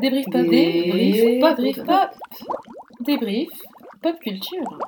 Débrief pop, débrief pop, débrief pop, débrief pop culture.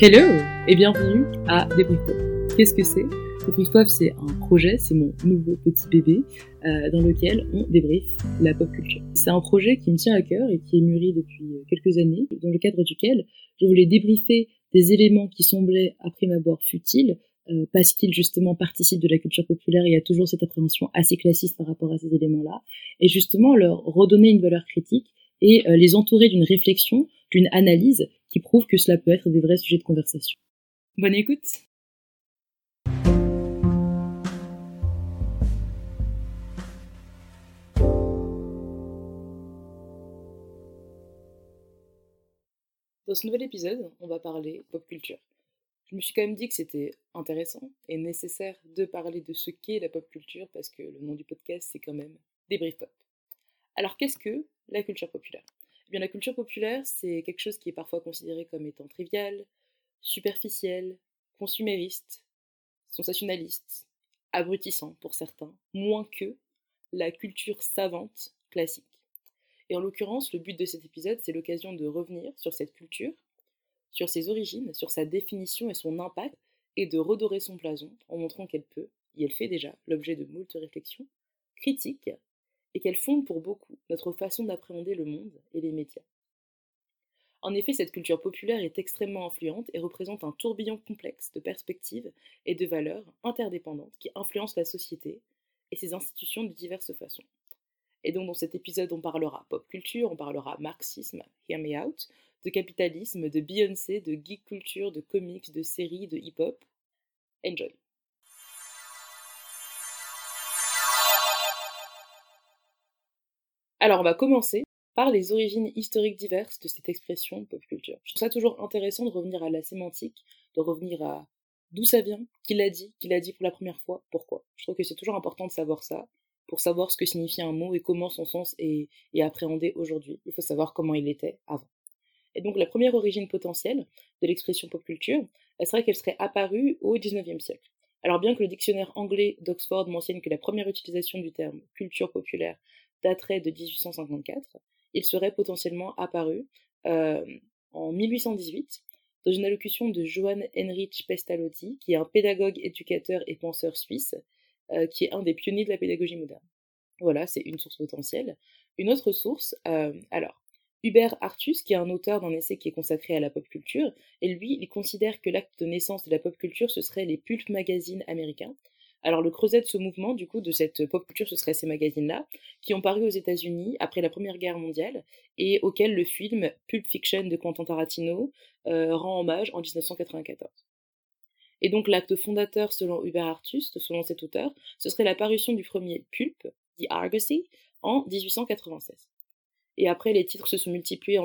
Hello et bienvenue à Débrief Pop. Qu'est-ce que c'est? Débrief Pop, c'est un projet, c'est mon nouveau petit bébé euh, dans lequel on débrief la pop culture. C'est un projet qui me tient à cœur et qui est mûri depuis quelques années, dans le cadre duquel je voulais débriefer des éléments qui semblaient à prime abord futiles, euh, parce qu'ils justement participent de la culture populaire, il y a toujours cette appréhension assez classiste par rapport à ces éléments-là, et justement leur redonner une valeur critique et euh, les entourer d'une réflexion, d'une analyse qui prouve que cela peut être des vrais sujets de conversation. Bonne écoute Dans ce nouvel épisode, on va parler pop culture. Je me suis quand même dit que c'était intéressant et nécessaire de parler de ce qu'est la pop culture parce que le nom du podcast c'est quand même Débrief Pop. Alors qu'est-ce que la culture populaire? Eh bien la culture populaire c'est quelque chose qui est parfois considéré comme étant trivial, superficiel, consumériste, sensationnaliste, abrutissant pour certains, moins que la culture savante classique. Et en l'occurrence, le but de cet épisode, c'est l'occasion de revenir sur cette culture, sur ses origines, sur sa définition et son impact, et de redorer son blason en montrant qu'elle peut, et elle fait déjà l'objet de moult réflexions, critiques, et qu'elle fonde pour beaucoup notre façon d'appréhender le monde et les médias. En effet, cette culture populaire est extrêmement influente et représente un tourbillon complexe de perspectives et de valeurs interdépendantes qui influencent la société et ses institutions de diverses façons. Et donc dans cet épisode, on parlera pop culture, on parlera marxisme, hear me out, de capitalisme, de Beyoncé, de geek culture, de comics, de séries, de hip-hop. Enjoy. Alors on va commencer par les origines historiques diverses de cette expression pop culture. Je trouve ça toujours intéressant de revenir à la sémantique, de revenir à d'où ça vient, qui l'a dit, qui l'a dit pour la première fois, pourquoi. Je trouve que c'est toujours important de savoir ça, pour savoir ce que signifie un mot et comment son sens est, appréhendé aujourd'hui. Il faut savoir comment il était avant. Et donc la première origine potentielle de l'expression pop culture, elle serait qu'elle serait apparue au XIXe siècle. Alors bien que le dictionnaire anglais d'Oxford mentionne que la première utilisation du terme culture populaire daterait de 1854, il serait potentiellement apparu euh, en 1818 dans une allocution de Johann Heinrich Pestalozzi, qui est un pédagogue, éducateur et penseur suisse, euh, qui est un des pionniers de la pédagogie moderne. Voilà, c'est une source potentielle. Une autre source, euh, alors, Hubert Artus, qui est un auteur d'un essai qui est consacré à la pop culture, et lui, il considère que l'acte de naissance de la pop culture, ce serait les pulp magazines américains. Alors le creuset de ce mouvement, du coup, de cette pop culture, ce serait ces magazines-là, qui ont paru aux États-Unis après la Première Guerre mondiale, et auxquels le film Pulp Fiction de Quentin Tarantino euh, rend hommage en 1994. Et donc l'acte fondateur, selon Hubert Artus, selon cet auteur, ce serait la parution du premier Pulp, The Argosy, en 1896. Et après, les titres se sont multipliés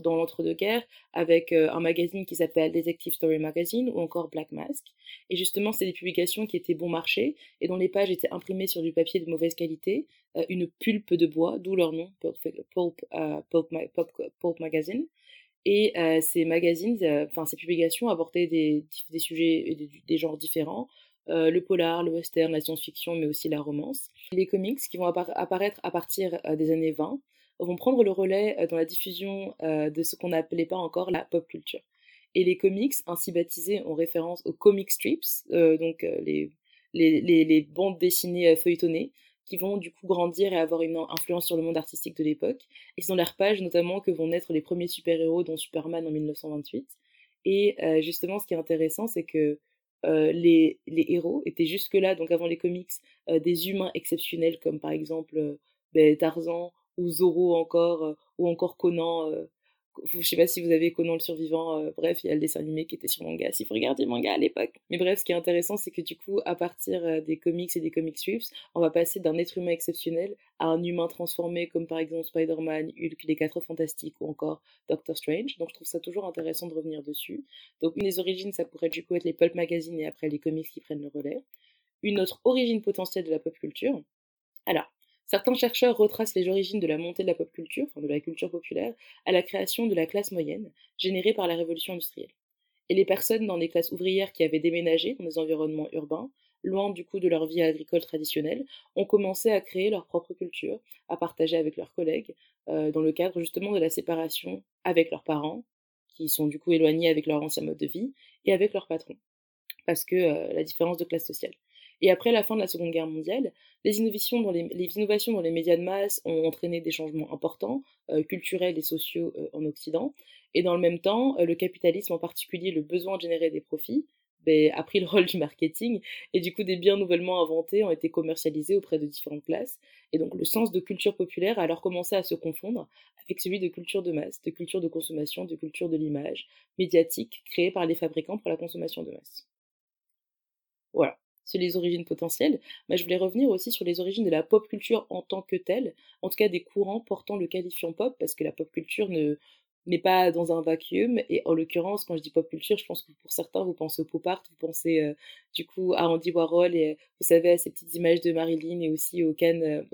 dans l'entre-deux-guerres avec euh, un magazine qui s'appelle Detective Story Magazine ou encore Black Mask. Et justement, c'est des publications qui étaient bon marché et dont les pages étaient imprimées sur du papier de mauvaise qualité, euh, une pulpe de bois, d'où leur nom, Pulp, Pulp, uh, Pulp, Pulp Magazine. Et euh, ces magazines, euh, enfin ces publications abordaient des, sujets, des, des genres différents, euh, le polar, le western, la science-fiction, mais aussi la romance. Les comics qui vont apparaître à partir des années 20 vont prendre le relais dans la diffusion de ce qu'on n'appelait pas encore la pop culture. Et les comics, ainsi baptisés, ont référence aux comic strips, donc les, les, bandes dessinées feuilletonnées, qui vont du coup grandir et avoir une influence sur le monde artistique de l'époque. Et c'est dans leur page notamment que vont naître les premiers super-héros, dont Superman en 1928. Et euh, justement, ce qui est intéressant, c'est que euh, les, les, héros étaient jusque-là, donc avant les comics, euh, des humains exceptionnels, comme par exemple ben, Tarzan ou Zorro encore, ou encore Conan je sais pas si vous avez Conan le survivant, euh, bref, il y a le dessin animé qui était sur manga, si vous regardez manga à l'époque. Mais bref, ce qui est intéressant, c'est que du coup, à partir euh, des comics et des comic strips, on va passer d'un être humain exceptionnel à un humain transformé, comme par exemple Spider-Man, Hulk, les Quatre Fantastiques ou encore Doctor Strange. Donc je trouve ça toujours intéressant de revenir dessus. Donc une des origines, ça pourrait du coup être les pulp magazines et après les comics qui prennent le relais. Une autre origine potentielle de la pop culture. Alors, Certains chercheurs retracent les origines de la montée de la pop culture, de la culture populaire, à la création de la classe moyenne, générée par la révolution industrielle. Et les personnes dans les classes ouvrières qui avaient déménagé dans des environnements urbains, loin du coup de leur vie agricole traditionnelle, ont commencé à créer leur propre culture, à partager avec leurs collègues, dans le cadre justement de la séparation avec leurs parents, qui sont du coup éloignés avec leur ancien mode de vie, et avec leurs patrons, parce que la différence de classe sociale. Et après la fin de la Seconde Guerre mondiale, les innovations dans les, médias de masse ont entraîné des changements importants, euh, culturels et sociaux euh, en Occident. Et dans le même temps, euh, le capitalisme, en particulier le besoin de générer des profits, ben, a pris le rôle du marketing, et du coup des biens nouvellement inventés ont été commercialisés auprès de différentes classes. Et donc le sens de culture populaire a alors commencé à se confondre avec celui de culture de masse, de culture de consommation, de culture de l'image médiatique créée par les fabricants pour la consommation de masse. Voilà sur les origines potentielles, mais je voulais revenir aussi sur les origines de la pop culture en tant que telle, en tout cas des courants portant le qualifiant pop, parce que la pop culture ne n'est pas dans un vacuum, et en l'occurrence, quand je dis pop culture, je pense que pour certains, vous pensez au pop art, vous pensez euh, du coup à Andy Warhol, et vous savez, à ces petites images de Marilyn, et aussi aux cannes, euh,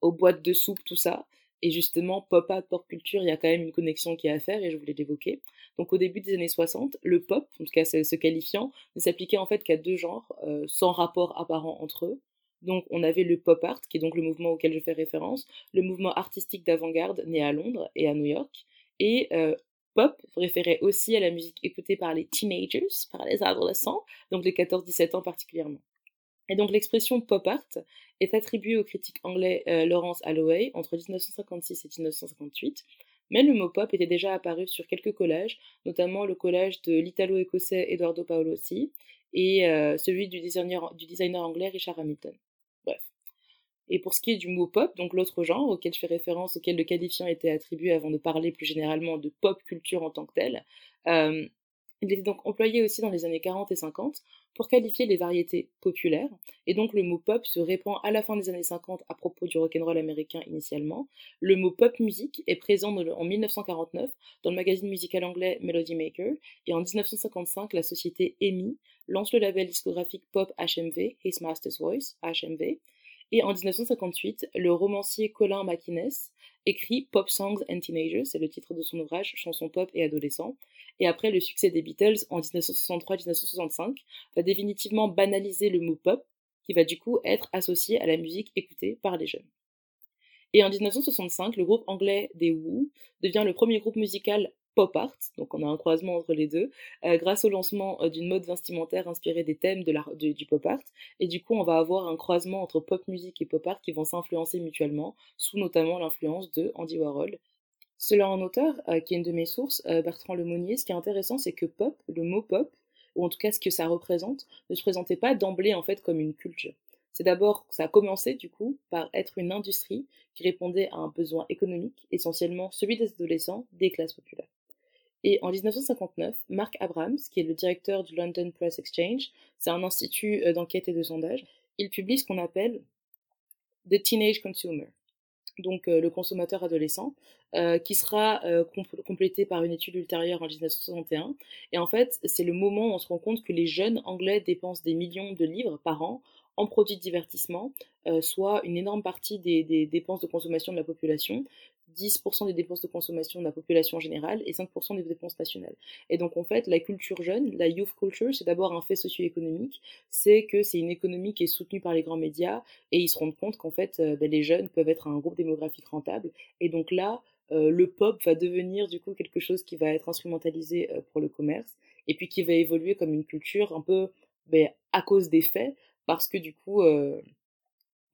aux boîtes de soupe, tout ça. Et justement, pop art, pop culture, il y a quand même une connexion qui est à faire, et je voulais l'évoquer. Donc au début des années 60, le pop, en tout cas ce, qualifiant, ne s'appliquait en fait qu'à deux genres, euh, sans rapport apparent entre eux. Donc on avait le pop art, qui est donc le mouvement auquel je fais référence, le mouvement artistique d'avant-garde né à Londres et à New York, et euh, pop référait aussi à la musique écoutée par les teenagers, par les adolescents, donc les 14-17 ans particulièrement. Et donc l'expression pop art est attribuée au critique anglais euh, Lawrence Holloway entre 1956 et 1958, mais le mot pop était déjà apparu sur quelques collages, notamment le collage de l'italo-écossais Eduardo Paolozzi et euh, celui du designer, du designer anglais Richard Hamilton. Bref. Et pour ce qui est du mot pop, donc l'autre genre auquel je fais référence, auquel le qualifiant était attribué avant de parler plus généralement de pop culture en tant que telle, euh, il était donc employé aussi dans les années 40 et 50 pour qualifier les variétés populaires, et donc le mot pop se répand à la fin des années 50 à propos du rock'n'roll américain initialement. Le mot pop music est présent en 1949 dans le magazine musical anglais Melody Maker, et en 1955 la société EMI lance le label discographique pop HMV, His Master's Voice, HMV, et en 1958 le romancier Colin McInnes écrit Pop Songs and Teenagers, c'est le titre de son ouvrage, chansons pop et adolescents, et après le succès des Beatles en 1963-1965 va définitivement banaliser le mot pop, qui va du coup être associé à la musique écoutée par les jeunes. Et en 1965, le groupe anglais des Who devient le premier groupe musical pop art, donc on a un croisement entre les deux, euh, grâce au lancement euh, d'une mode vestimentaire inspirée des thèmes de du pop art, et du coup on va avoir un croisement entre pop musique et pop art qui vont s'influencer mutuellement, sous notamment l'influence de Andy Warhol selon un auteur, euh, qui est une de mes sources, Bertrand Lemonnier, ce qui est intéressant, c'est que pop, le mot pop, ou en tout cas ce que ça représente, ne se présentait pas d'emblée en fait comme une culture. C'est d'abord, ça a commencé du coup par être une industrie qui répondait à un besoin économique, essentiellement celui des adolescents des classes populaires. Et en 1959, Mark Abrams, qui est le directeur du London Press Exchange, c'est un institut euh, d'enquête et de sondage, il publie ce qu'on appelle The Teenage Consumer, donc euh, le consommateur adolescent, euh, qui sera complété par une étude ultérieure en 1961. Et en fait, c'est le moment où on se rend compte que les jeunes anglais dépensent des millions de livres par an en produits de divertissement, soit une énorme partie des, dépenses de consommation de la population, 10% des dépenses de consommation de la population générale et 5% des dépenses nationales. Et donc en fait, la culture jeune, la youth culture, c'est d'abord un fait socio-économique, c'est que c'est une économie qui est soutenue par les grands médias et ils se rendent compte qu'en fait, euh, ben, les jeunes peuvent être un groupe démographique rentable. Et donc là, euh, le pop va devenir du coup quelque chose qui va être instrumentalisé euh, pour le commerce et puis qui va évoluer comme une culture un peu ben, à cause des faits parce que du coup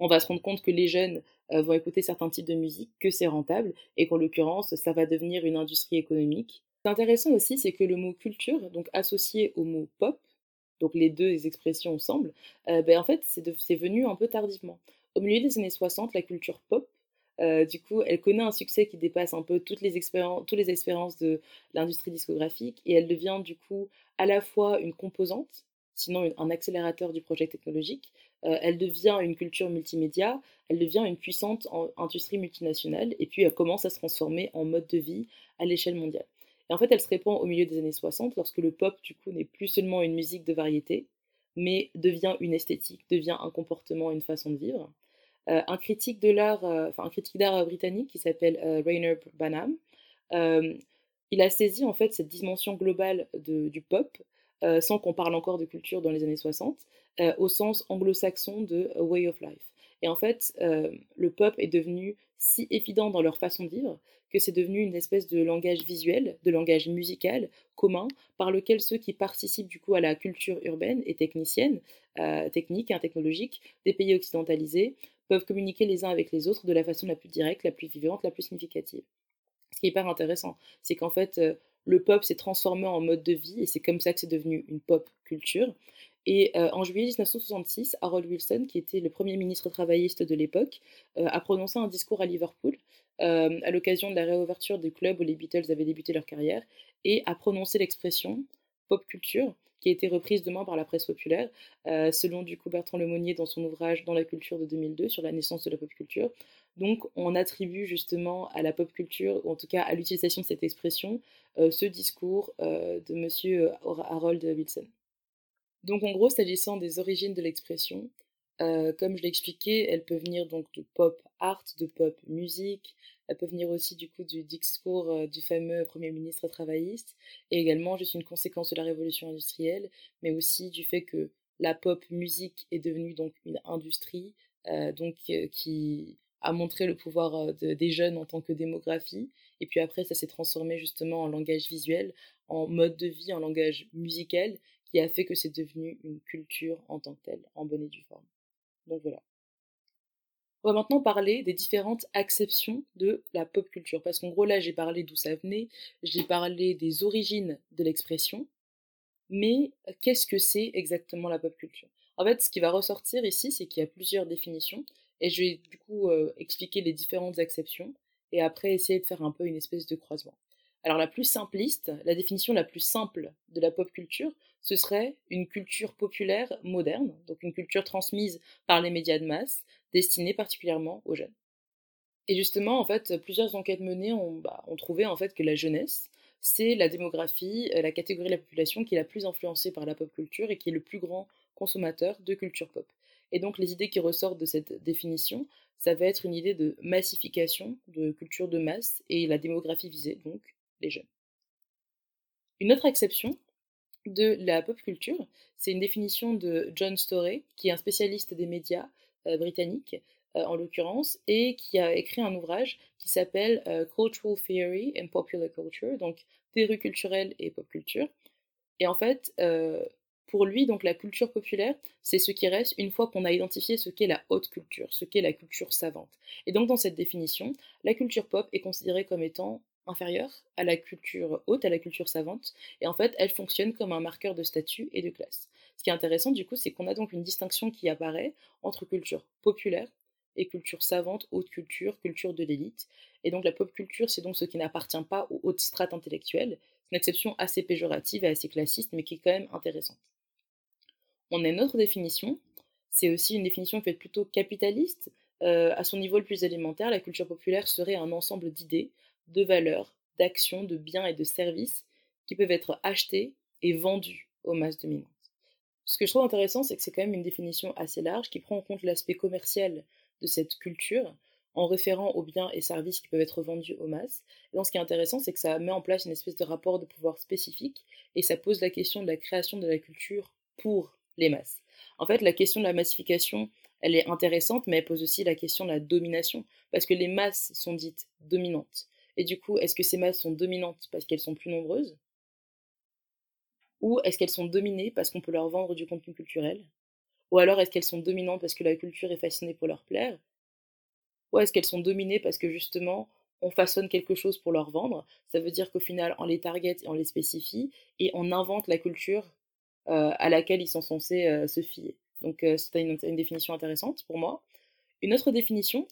on va se rendre compte que les jeunes euh, vont écouter certains types de musique, que c'est rentable, et qu'en l'occurrence, ça va devenir une industrie économique. C'est intéressant aussi, c'est que le mot culture, donc associé au mot pop, donc les deux expressions ensemble, euh, ben en fait, c'est venu un peu tardivement. Au milieu des années 60, la culture pop, euh, du coup, elle connaît un succès qui dépasse un peu toutes les expériences de l'industrie discographique et elle devient du coup à la fois une composante, sinon un accélérateur du projet technologique, euh, elle devient une culture multimédia, elle devient une puissante industrie multinationale, et puis elle commence à se transformer en mode de vie à l'échelle mondiale. Et en fait, elle se répand au milieu des années 60, lorsque le pop, du coup, n'est plus seulement une musique de variété, mais devient une esthétique, devient un comportement, une façon de vivre. Euh, un critique de l'art, euh, un critique d'art britannique qui s'appelle Rainer Banham, il a saisi en fait cette dimension globale du pop sans qu'on parle encore de culture dans les années 60, au sens anglo-saxon de way of life. Et en fait, le pop est devenu si évident dans leur façon de vivre que c'est devenu une espèce de langage visuel, de langage musical commun, par lequel ceux qui participent du coup à la culture urbaine et technicienne, euh, technique et technologique des pays occidentalisés peuvent communiquer les uns avec les autres de la façon la plus directe, la plus vivante, la plus significative. Ce qui est hyper intéressant, c'est qu'en fait, euh, le pop s'est transformé en mode de vie et c'est comme ça que c'est devenu une pop culture. Et euh, en juillet 1966, Harold Wilson, qui était le premier ministre travailliste de l'époque, a prononcé un discours à Liverpool euh, à l'occasion de la réouverture du club où les Beatles avaient débuté leur carrière, et a prononcé l'expression pop culture, qui a été reprise demain par la presse populaire, euh, selon du coup Bertrand Lemonnier dans son ouvrage Dans la culture de 2002 sur la naissance de la pop culture. Donc on attribue justement à la pop culture, ou en tout cas à l'utilisation de cette expression, euh, ce discours de monsieur Harold Wilson. Donc en gros, s'agissant des origines de l'expression, euh, comme je l'ai expliqué, elle peut venir donc de pop art, de pop musique, elle peut venir aussi du discours euh, du fameux Premier ministre travailliste, et également juste une conséquence de la révolution industrielle, mais aussi du fait que la pop musique est devenue donc une industrie, euh, donc qui a montré le pouvoir des jeunes en tant que démographie, et puis après ça s'est transformé justement en langage visuel, en mode de vie, en langage musical, qui a fait que c'est devenu une culture en tant que telle, en bonne et due forme. Voilà. On va maintenant parler des différentes acceptions de la pop culture. Parce qu'en gros, là, j'ai parlé d'où ça venait, j'ai parlé des origines de l'expression, mais qu'est-ce que c'est exactement la pop culture? En fait, ce qui va ressortir ici, c'est qu'il y a plusieurs définitions, et je vais du coup euh, expliquer les différentes acceptions, et après essayer de faire un peu une espèce de croisement. Alors la plus simpliste, la définition la plus simple de la pop culture, ce serait une culture populaire moderne, donc une culture transmise par les médias de masse, destinée particulièrement aux jeunes. Et justement, en fait, plusieurs enquêtes menées ont, bah, trouvé en fait que la jeunesse, c'est la démographie, euh, la catégorie de la population qui est la plus influencée par la pop culture et qui est le plus grand consommateur de culture pop. Et donc les idées qui ressortent de cette définition, ça va être une idée de massification, de culture de masse et la démographie visée, donc les jeunes. Une autre exception, de la pop culture. C'est une définition de John Storey, qui est un spécialiste des médias euh, britanniques, euh, en l'occurrence, et qui a écrit un ouvrage qui s'appelle euh, Cultural Theory and Popular Culture, donc théorie culturelle et pop culture. Et en fait, pour lui, donc la culture populaire, c'est ce qui reste une fois qu'on a identifié ce qu'est la haute culture, ce qu'est la culture savante. Et donc dans cette définition, la culture pop est considérée comme étant inférieure à la culture haute, à la culture savante, et en fait, elle fonctionne comme un marqueur de statut et de classe. Ce qui est intéressant, du coup, c'est qu'on a donc une distinction qui apparaît entre culture populaire et culture savante, haute culture, culture de l'élite. Et donc la pop culture, c'est donc ce qui n'appartient pas aux hautes strates intellectuelles. C'est une exception assez péjorative et assez classiste, mais qui est quand même intéressante. On a une autre définition, c'est aussi une définition qui est plutôt capitaliste. Euh, à son niveau le plus élémentaire, la culture populaire serait un ensemble d'idées de valeurs, d'actions, de biens et de services qui peuvent être achetés et vendus aux masses dominantes. Ce que je trouve intéressant, c'est que c'est quand même une définition assez large qui prend en compte l'aspect commercial de cette culture en référant aux biens et services qui peuvent être vendus aux masses. Et donc ce qui est intéressant, c'est que ça met en place une espèce de rapport de pouvoir spécifique et ça pose la question de la création de la culture pour les masses. En fait, la question de la massification, elle est intéressante, mais elle pose aussi la question de la domination, parce que les masses sont dites dominantes. Et du coup, est-ce que ces masses sont dominantes parce qu'elles sont plus nombreuses? Ou est-ce qu'elles sont dominées parce qu'on peut leur vendre du contenu culturel? Ou alors est-ce qu'elles sont dominantes parce que la culture est fascinée pour leur plaire? Ou est-ce qu'elles sont dominées parce que justement on façonne quelque chose pour leur vendre? Ça veut dire qu'au final on les target et on les spécifie et on invente la culture euh, à laquelle ils sont censés euh, se fier. Donc euh, c'est une définition intéressante pour moi. Une autre définition,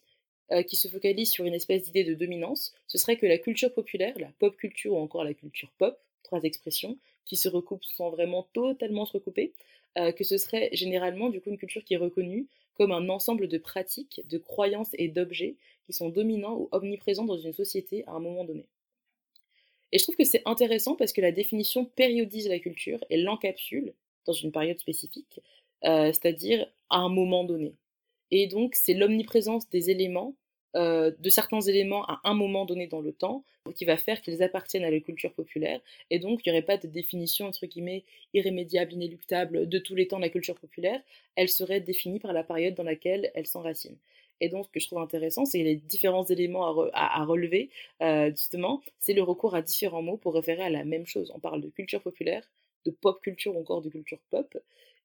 euh, qui se focalise sur une espèce d'idée de dominance, ce serait que la culture populaire, la pop culture ou encore la culture pop, trois expressions, qui se recoupent sans vraiment totalement se recouper, euh, que ce serait généralement du coup une culture qui est reconnue comme un ensemble de pratiques, de croyances et d'objets qui sont dominants ou omniprésents dans une société à un moment donné. Et je trouve que c'est intéressant parce que la définition périodise la culture et l'encapsule dans une période spécifique, euh, c'est-à-dire à un moment donné. Et donc, c'est l'omniprésence des éléments euh, de certains éléments à un moment donné dans le temps, qui va faire qu'ils appartiennent à la culture populaire, et donc il n'y aurait pas de définition, entre guillemets, irrémédiable, inéluctable de tous les temps de la culture populaire, elle serait définie par la période dans laquelle elle s'enracine. Et donc, ce que je trouve intéressant, c'est les différents éléments à, relever, euh, justement, c'est le recours à différents mots pour référer à la même chose. On parle de culture populaire, de pop culture ou encore de culture pop.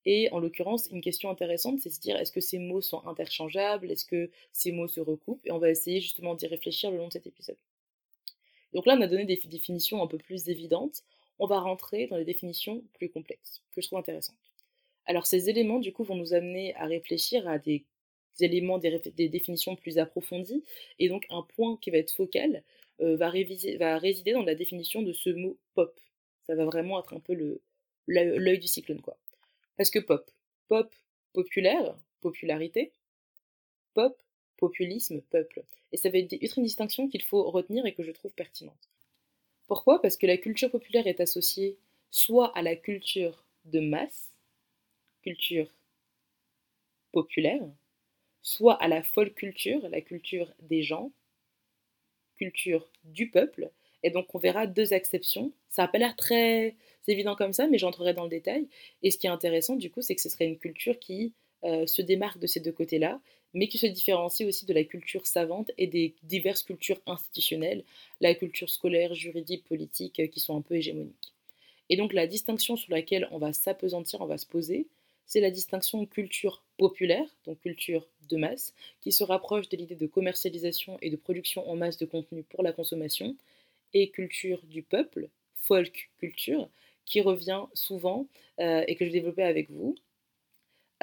Et en l'occurrence, une question intéressante, c'est de se dire est-ce que ces mots sont interchangeables? Est-ce que ces mots se recoupent? Et on va essayer justement d'y réfléchir le long de cet épisode. Donc là, on a donné des définitions un peu plus évidentes. On va rentrer dans les définitions plus complexes, que je trouve intéressantes. Alors ces éléments, du coup, vont nous amener à réfléchir à des éléments, des, définitions plus approfondies. Et donc un point qui va être focal euh, va, va résider dans la définition de ce mot pop. Ça va vraiment être un peu l'œil du cyclone, quoi. Parce que pop, pop, populaire, popularité, pop, populisme, peuple. Et ça va être une distinction qu'il faut retenir et que je trouve pertinente. Pourquoi? Parce que la culture populaire est associée soit à la culture de masse, culture populaire, soit à la folle culture, la culture des gens, culture du peuple. Et donc on verra deux exceptions. Ça n'a pas l'air très évident comme ça, mais j'entrerai dans le détail. Et ce qui est intéressant du coup, c'est que ce serait une culture qui euh, se démarque de ces deux côtés-là, mais qui se différencie aussi de la culture savante et des diverses cultures institutionnelles, la culture scolaire, juridique, politique, euh, qui sont un peu hégémoniques. Et donc la distinction sur laquelle on va s'apesantir, on va se poser, c'est la distinction culture populaire, donc culture de masse, qui se rapproche de l'idée de commercialisation et de production en masse de contenu pour la consommation, et culture du peuple, folk culture, qui revient souvent euh, et que je vais développer avec vous,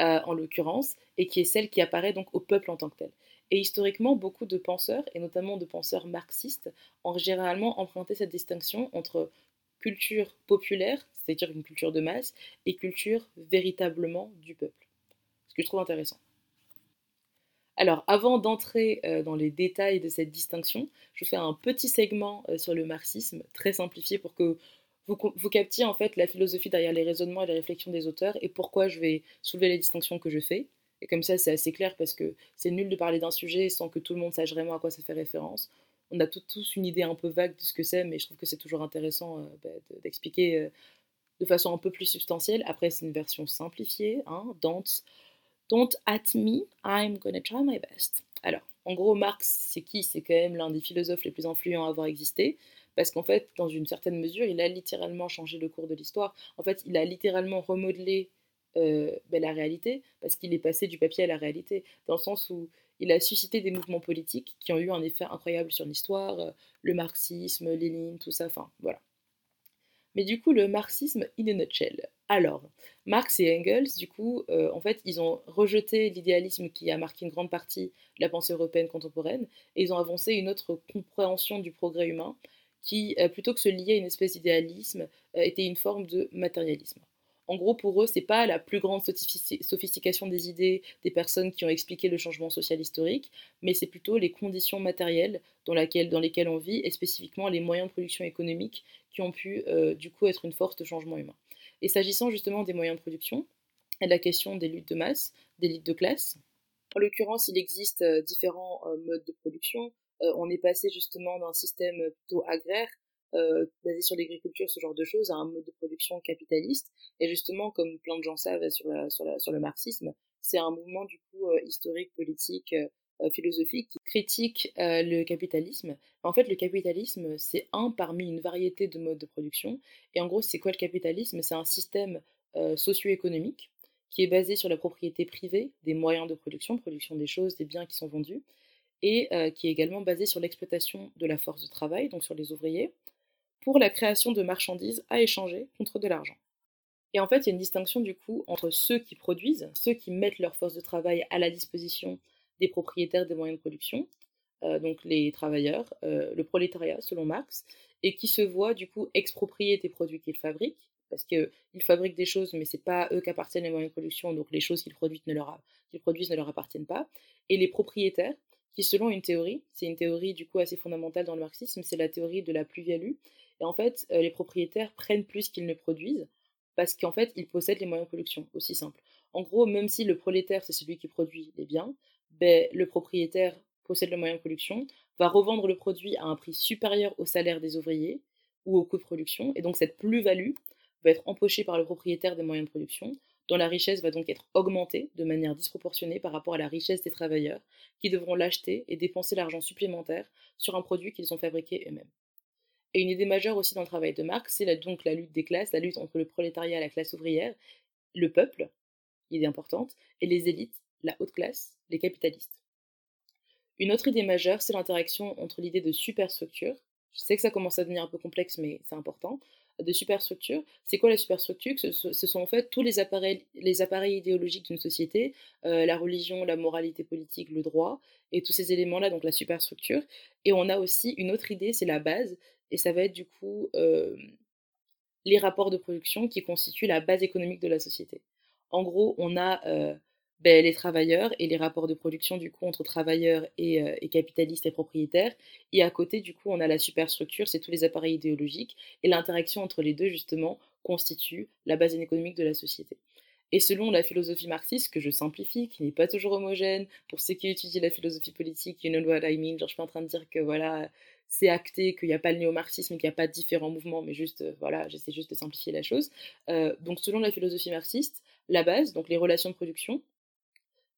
euh, en l'occurrence, et qui est celle qui apparaît donc au peuple en tant que tel. Et historiquement, beaucoup de penseurs, et notamment de penseurs marxistes, ont généralement emprunté cette distinction entre culture populaire, c'est-à-dire une culture de masse, et culture véritablement du peuple. Ce que je trouve intéressant. Alors, avant d'entrer euh, dans les détails de cette distinction, je fais un petit segment euh, sur le marxisme, très simplifié, pour que vous, captiez en fait la philosophie derrière les raisonnements et les réflexions des auteurs, et pourquoi je vais soulever les distinctions que je fais. Et comme ça, c'est assez clair parce que c'est nul de parler d'un sujet sans que tout le monde sache vraiment à quoi ça fait référence on a tous une idée un peu vague de ce que c'est, mais je trouve que c'est toujours intéressant euh, bah, d'expliquer de façon un peu plus substantielle. Après, c'est une version simplifiée. Hein, don't at me, I'm gonna try my best. Alors, en gros, Marx, c'est qui? C'est quand même l'un des philosophes les plus influents à avoir existé. Parce qu'en fait, dans une certaine mesure, il a littéralement changé le cours de l'histoire. En fait, il a littéralement remodelé euh, ben, la réalité, parce qu'il est passé du papier à la réalité, dans le sens où il a suscité des mouvements politiques qui ont eu un effet incroyable sur l'histoire, euh, le marxisme, Lénine, tout ça, enfin voilà. Mais du coup, le marxisme in a nutshell. Alors, Marx et Engels, du coup, euh, en fait, ils ont rejeté l'idéalisme qui a marqué une grande partie de la pensée européenne contemporaine, et ils ont avancé une autre compréhension du progrès humain qui, plutôt que se lier à une espèce d'idéalisme, était une forme de matérialisme. En gros, pour eux, c'est pas la plus grande sophistication des idées des personnes qui ont expliqué le changement social historique, mais c'est plutôt les conditions matérielles dans, lesquelles on vit et spécifiquement les moyens de production économique qui ont pu euh, du coup être une force de changement humain. Et s'agissant justement des moyens de production, la question des luttes de masse, des luttes de classe, en l'occurrence, il existe euh, différents euh, modes de production. on est passé justement d'un système plutôt agraire euh, basé sur l'agriculture, ce genre de choses, à un mode de production capitaliste. Et justement, comme plein de gens savent sur, sur, le marxisme, c'est un mouvement du coup euh, historique, politique, euh, philosophique qui critique le capitalisme. En fait, le capitalisme, c'est un parmi une variété de modes de production. Et en gros, c'est quoi le capitalisme? C'est un système socio-économique qui est basé sur la propriété privée des moyens de production, production des choses, des biens qui sont vendus, et qui est également basé sur l'exploitation de la force de travail, donc sur les ouvriers, pour la création de marchandises à échanger contre de l'argent. Et en fait, il y a une distinction du coup entre ceux qui produisent, ceux qui mettent leur force de travail à la disposition des propriétaires des moyens de production, euh, donc les travailleurs, euh, le prolétariat selon Marx, et qui se voient du coup exproprier des produits qu'ils fabriquent, parce qu'ils fabriquent des choses, mais c'est pas eux qu'appartiennent les moyens de production, donc les choses qu'ils produisent ne leur, qu'ils produisent ne leur appartiennent pas, et les propriétaires, qui selon une théorie, c'est une théorie du coup assez fondamentale dans le marxisme, c'est la théorie de la plus-value, et en fait, euh, les propriétaires prennent plus qu'ils ne produisent parce qu'en fait, ils possèdent les moyens de production, aussi simple. En gros, même si le prolétaire, c'est celui qui produit les biens, ben, le propriétaire possède le moyen de production, va revendre le produit à un prix supérieur au salaire des ouvriers ou au coût de production, et donc cette plus-value va être empochée par le propriétaire des moyens de production, dont la richesse va donc être augmentée de manière disproportionnée par rapport à la richesse des travailleurs, qui devront l'acheter et dépenser l'argent supplémentaire sur un produit qu'ils ont fabriqué eux-mêmes. Et une idée majeure aussi dans le travail de Marx, c'est donc la lutte des classes, la lutte entre le prolétariat la classe ouvrière, le peuple, idée importante, et les élites, la haute classe, les capitalistes. Une autre idée majeure, c'est l'interaction entre l'idée de superstructure. Je sais que ça commence à devenir un peu complexe, mais c'est important. De superstructure. C'est quoi la superstructure? Ce, ce, sont en fait tous les appareils, les appareils idéologiques d'une société, euh, la religion, la moralité politique, le droit, et tous ces éléments-là, donc la superstructure. Et on a aussi une autre idée, c'est la base, et ça va être du coup euh, les rapports de production qui constituent la base économique de la société. En gros, on a euh, ben, les travailleurs et les rapports de production du coup entre travailleurs euh, et, capitalistes et propriétaires. Et à côté, du coup, on a la superstructure, c'est tous les appareils idéologiques. Et l'interaction entre les deux, justement, constitue la base économique de la société. Et selon la philosophie marxiste, que je simplifie, qui n'est pas toujours homogène, pour ceux qui étudient la philosophie politique, you know what I mean, genre je suis pas en train de dire que voilà, c'est acté, qu'il n'y a pas le néo-marxisme, qu'il n'y a pas différents mouvements, mais juste, euh, voilà, j'essaie juste de simplifier la chose. Euh, donc selon la philosophie marxiste, la base, donc les relations de production,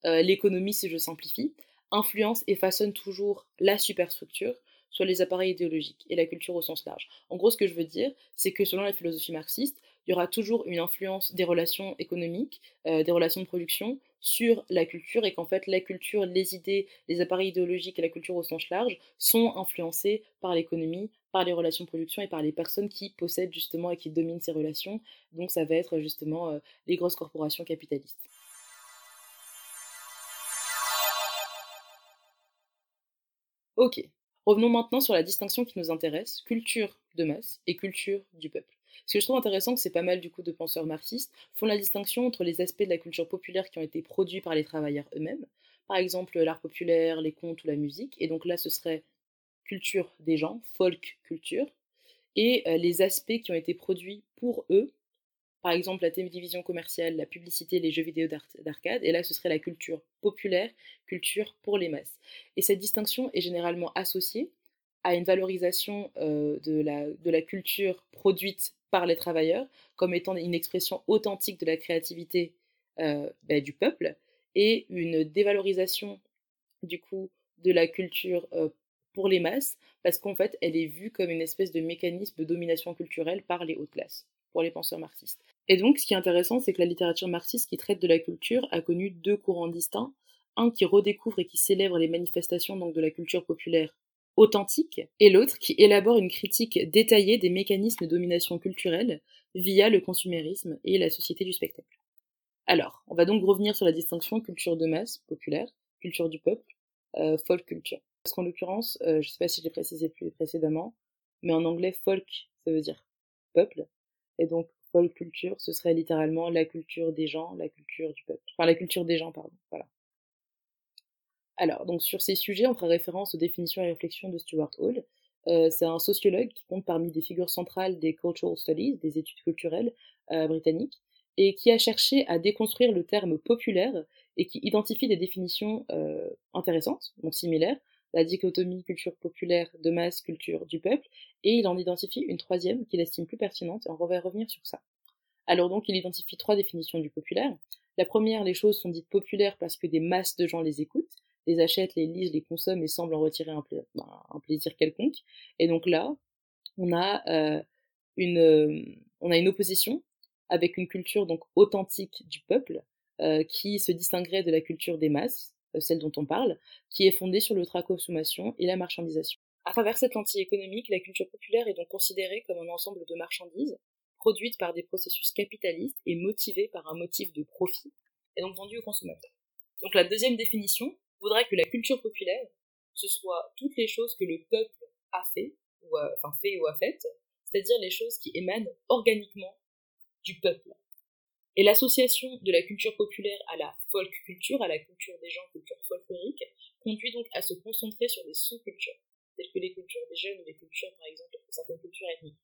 euh, l'économie, si je simplifie, influence et façonne toujours la superstructure, soit les appareils idéologiques et la culture au sens large. En gros, ce que je veux dire, c'est que selon la philosophie marxiste, il y aura toujours une influence des relations économiques, des relations de production sur la culture et qu'en fait la culture, les idées, les appareils idéologiques et la culture au sens large sont influencés par l'économie, par les relations de production et par les personnes qui possèdent justement et qui dominent ces relations. Donc ça va être justement euh, les grosses corporations capitalistes. Ok, revenons maintenant sur la distinction qui nous intéresse, culture de masse et culture du peuple. Ce que je trouve intéressant, c'est pas mal du coup de penseurs marxistes font la distinction entre les aspects de la culture populaire qui ont été produits par les travailleurs eux-mêmes, par exemple l'art populaire, les contes ou la musique, et donc là ce serait culture des gens, folk culture, et euh, les aspects qui ont été produits pour eux, par exemple la télévision commerciale, la publicité, les jeux vidéo d'arcade, et là ce serait la culture populaire, culture pour les masses. Et cette distinction est généralement associée à une valorisation euh, de, la, de la culture produite par les travailleurs comme étant une expression authentique de la créativité euh, ben, du peuple et une dévalorisation du coup de la culture euh, pour les masses parce qu'en fait elle est vue comme une espèce de mécanisme de domination culturelle par les hautes classes pour les penseurs marxistes. Et donc ce qui est intéressant c'est que la littérature marxiste qui traite de la culture a connu deux courants distincts, un qui redécouvre et qui célèbre les manifestations donc de la culture populaire authentique, et l'autre qui élabore une critique détaillée des mécanismes de domination culturelle via le consumérisme et la société du spectacle. Alors, on va donc revenir sur la distinction culture de masse, populaire, culture du peuple, euh, folk culture. Parce qu'en l'occurrence, euh, je ne sais pas si j'ai précisé plus précédemment, mais en anglais, folk, ça veut dire peuple, et donc folk culture, ce serait littéralement la culture des gens, la culture du peuple. Enfin, la culture des gens, pardon, voilà. Alors, donc sur ces sujets, on fera référence aux définitions et réflexions de Stuart Hall. Euh, c'est un sociologue qui compte parmi des figures centrales des cultural studies, des études culturelles euh, britanniques, et qui a cherché à déconstruire le terme populaire et qui identifie des définitions euh, intéressantes, donc similaires, la dichotomie culture populaire de masse, culture du peuple, et il en identifie une troisième qu'il estime plus pertinente, et on va revenir sur ça. Alors donc, il identifie trois définitions du populaire. La première, les choses sont dites populaires parce que des masses de gens les écoutent les achètent, les lisent, les consomment et semblent en retirer un, ben, plaisir quelconque. Et donc là, on a euh, une euh, on a une opposition avec une culture donc authentique du peuple euh, qui se distinguerait de la culture des masses, celle dont on parle, qui est fondée sur l'ultra-consommation et la marchandisation. À travers cette lentille économique, la culture populaire est donc considérée comme un ensemble de marchandises produites par des processus capitalistes et motivées par un motif de profit, et donc vendues aux consommateurs. Donc la deuxième définition, voudrait que la culture populaire, ce soit toutes les choses que le peuple a fait, ou a, enfin fait ou a faites, c'est-à-dire les choses qui émanent organiquement du peuple. Et l'association de la culture populaire à la folk culture, à la culture des gens, culture folklorique, conduit donc à se concentrer sur des sous-cultures, telles que les cultures des jeunes ou les cultures, par exemple, certaines cultures ethniques.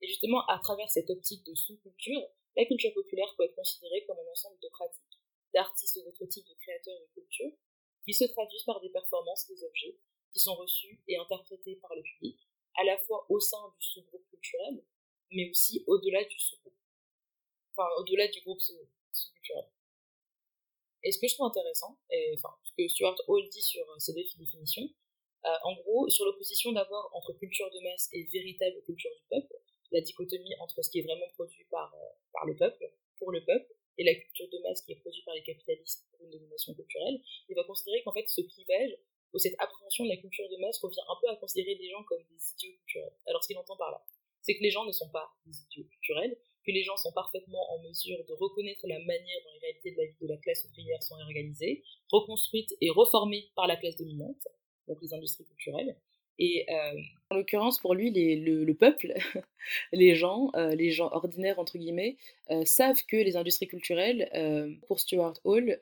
Et justement, à travers cette optique de sous-culture, la culture populaire peut être considérée comme un ensemble de pratiques, d'artistes ou d'autres types de créateurs de culture, qui se traduisent par des performances des objets qui sont reçus et interprétés par le public, à la fois au sein du sous-groupe culturel, mais aussi au-delà du sous-groupe. Enfin, au-delà du groupe sous-culturel. Et ce que je trouve intéressant, et enfin, ce que Stuart Hall dit sur ces deux définitions, euh, en gros, sur l'opposition d'avoir entre culture de masse et véritable culture du peuple, la dichotomie entre ce qui est vraiment produit par, euh, par le peuple, pour le peuple, et la culture de masse qui est produite par les capitalistes pour une domination culturelle, il va considérer qu'en fait ce clivage ou cette appréhension de la culture de masse revient un peu à considérer les gens comme des idiots culturels. Alors ce qu'il entend par là, c'est que les gens ne sont pas des idiots culturels, que les gens sont parfaitement en mesure de reconnaître la manière dont les réalités de la vie de la classe ouvrière sont organisées, reconstruites et reformées par la classe dominante, donc les industries culturelles, et euh, en l'occurrence, pour lui, le, peuple, les gens, euh, les gens ordinaires, entre guillemets, euh, savent que les industries culturelles, pour Stuart Hall,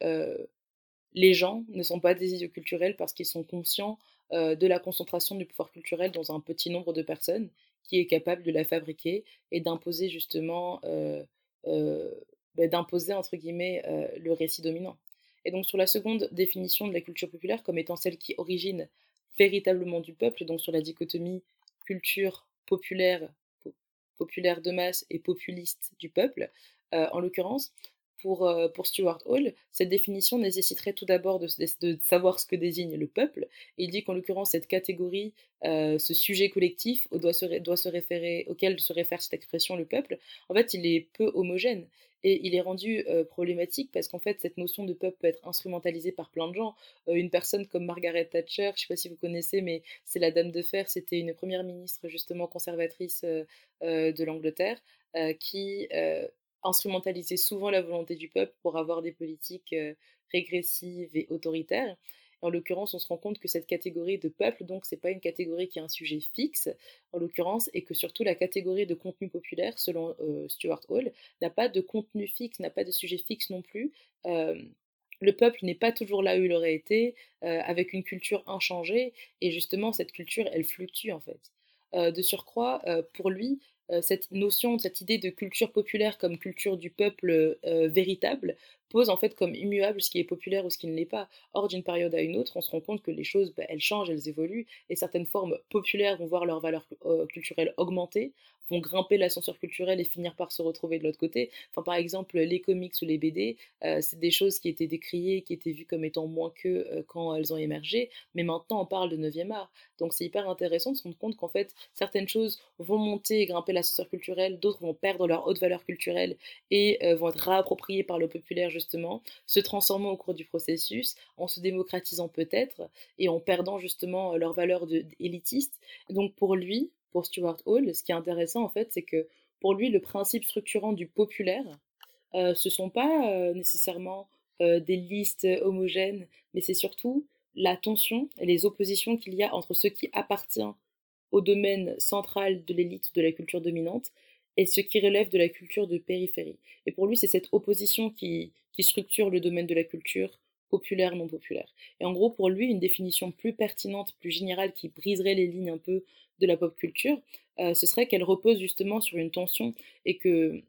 les gens ne sont pas des idiots culturels parce qu'ils sont conscients de la concentration du pouvoir culturel dans un petit nombre de personnes qui est capable de la fabriquer et d'imposer justement, bah, d'imposer, entre guillemets, le récit dominant. Et donc sur la seconde définition de la culture populaire comme étant celle qui origine véritablement du peuple, donc sur la dichotomie culture populaire, populaire de masse et populiste du peuple, euh, en l'occurrence, pour, euh, pour, Stuart Hall, cette définition nécessiterait tout d'abord de, de, savoir ce que désigne le peuple. il dit qu'en l'occurrence, cette catégorie, euh, ce sujet collectif doit se, doit se référer, auquel se réfère cette expression le peuple, en fait, il est peu homogène. Et il est rendu euh, problématique parce qu'en fait, cette notion de peuple peut être instrumentalisée par plein de gens. Euh, une personne comme Margaret Thatcher, je sais pas si vous connaissez, mais c'est la Dame de Fer, c'était une première ministre justement conservatrice euh, de l'Angleterre qui instrumentalisait souvent la volonté du peuple pour avoir des politiques régressives et autoritaires. En l'occurrence, on se rend compte que cette catégorie de peuple, donc, c'est pas une catégorie qui est un sujet fixe, en l'occurrence, et que surtout la catégorie de contenu populaire, selon euh, Stuart Hall, n'a pas de contenu fixe, n'a pas de sujet fixe non plus. Euh, le peuple n'est pas toujours là où il aurait été, euh, avec une culture inchangée, et justement, cette culture, elle fluctue en fait. de surcroît, pour lui, cette notion, cette idée de culture populaire comme culture du peuple véritable pose en fait comme immuable ce qui est populaire ou ce qui ne l'est pas. Or, d'une période à une autre, on se rend compte que les choses, bah, elles changent, elles évoluent, et certaines formes populaires vont voir leur valeur culturelle augmenter, vont grimper l'ascenseur culturel et finir par se retrouver de l'autre côté. Enfin, par exemple, les comics ou les BD, euh, c'est des choses qui étaient décriées, qui étaient vues comme étant moins que euh, quand elles ont émergé, mais maintenant on parle de 9e art. Donc c'est hyper intéressant de se rendre compte qu'en fait, certaines choses vont monter et grimper l'ascenseur culturel, d'autres vont perdre leur haute valeur culturelle et euh, vont être réappropriées par le populaire justement, se transformant au cours du processus, en se démocratisant peut-être et en perdant justement leur valeur élitiste. Donc pour lui, pour Stuart Hall, ce qui est intéressant en fait, c'est que pour lui, le principe structurant du populaire, euh, ce ne sont pas euh, nécessairement euh, des listes homogènes, mais c'est surtout la tension et les oppositions qu'il y a entre ce qui appartient au domaine central de l'élite de la culture dominante et ce qui relève de la culture de périphérie. Et pour lui, c'est cette opposition qui, qui structure le domaine de la culture populaire, non populaire. Et en gros, pour lui, une définition plus pertinente, plus générale, qui briserait les lignes un peu de la pop culture, euh, ce serait qu'elle repose justement sur une tension et que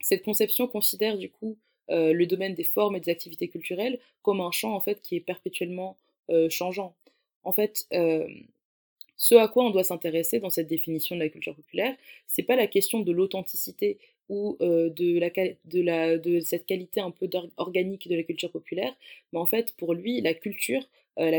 cette conception considère du coup euh, le domaine des formes et des activités culturelles comme un champ en fait qui est perpétuellement euh, changeant. En fait, ce à quoi on doit s'intéresser dans cette définition de la culture populaire, c'est pas la question de l'authenticité ou de, la, de, la, cette qualité un peu organique de la culture populaire, mais en fait, pour lui, la culture,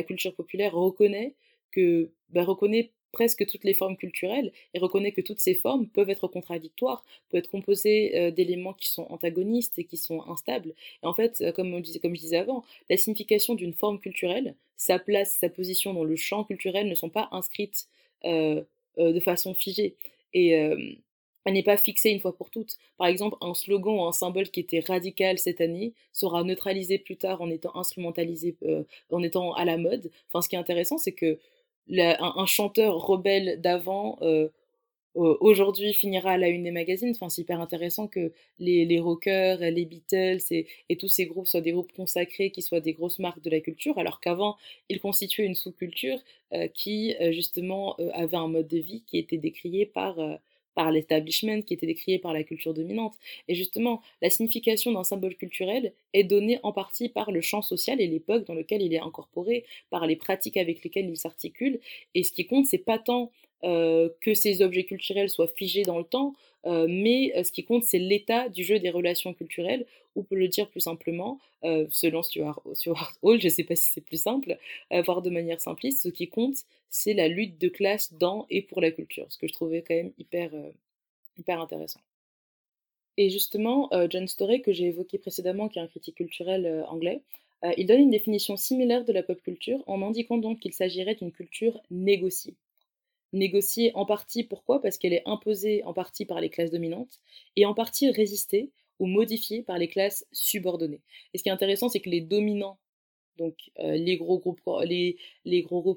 culture populaire reconnaît que bah, reconnaît presque toutes les formes culturelles et reconnaît que toutes ces formes peuvent être contradictoires, peuvent être composées euh, d'éléments qui sont antagonistes et qui sont instables. Et en fait, euh, comme, on disait, comme je disais avant, la signification d'une forme culturelle, sa place, sa position dans le champ culturel ne sont pas inscrites euh, de façon figée. Et elle n'est pas fixée une fois pour toutes. Par exemple, un slogan ou un symbole qui était radical cette année sera neutralisé plus tard en étant instrumentalisé, en étant à la mode. Enfin, ce qui est intéressant, c'est que un, chanteur rebelle d'avant euh, aujourd'hui finira à la une des magazines. Enfin, c'est hyper intéressant que les, rockers, les Beatles et, et, tous ces groupes soient des groupes consacrés, qui soient des grosses marques de la culture, alors qu'avant, ils constituaient une sous-culture euh, qui, euh, justement, avait un mode de vie qui était décrié par, par l'establishment qui était décrié par la culture dominante. Et justement, la signification d'un symbole culturel est donnée en partie par le champ social et l'époque dans lequel il est incorporé, par les pratiques avec lesquelles il s'articule. Et ce qui compte, c'est pas tant que ces objets culturels soient figés dans le temps, euh, mais euh, ce qui compte, c'est l'état du jeu des relations culturelles, ou peut le dire plus simplement, selon Stuart, Hall, je ne sais pas si c'est plus simple, voire de manière simpliste, ce qui compte, c'est la lutte de classe dans et pour la culture, ce que je trouvais quand même hyper, hyper intéressant. Et justement, John Storey, que j'ai évoqué précédemment, qui est un critique culturel anglais, il donne une définition similaire de la pop culture en indiquant donc qu'il s'agirait d'une culture négociée négociée en partie, pourquoi? Parce qu'elle est imposée en partie par les classes dominantes, et en partie résistée ou modifiée par les classes subordonnées. Et ce qui est intéressant, c'est que les dominants, donc euh, les, gros groupes,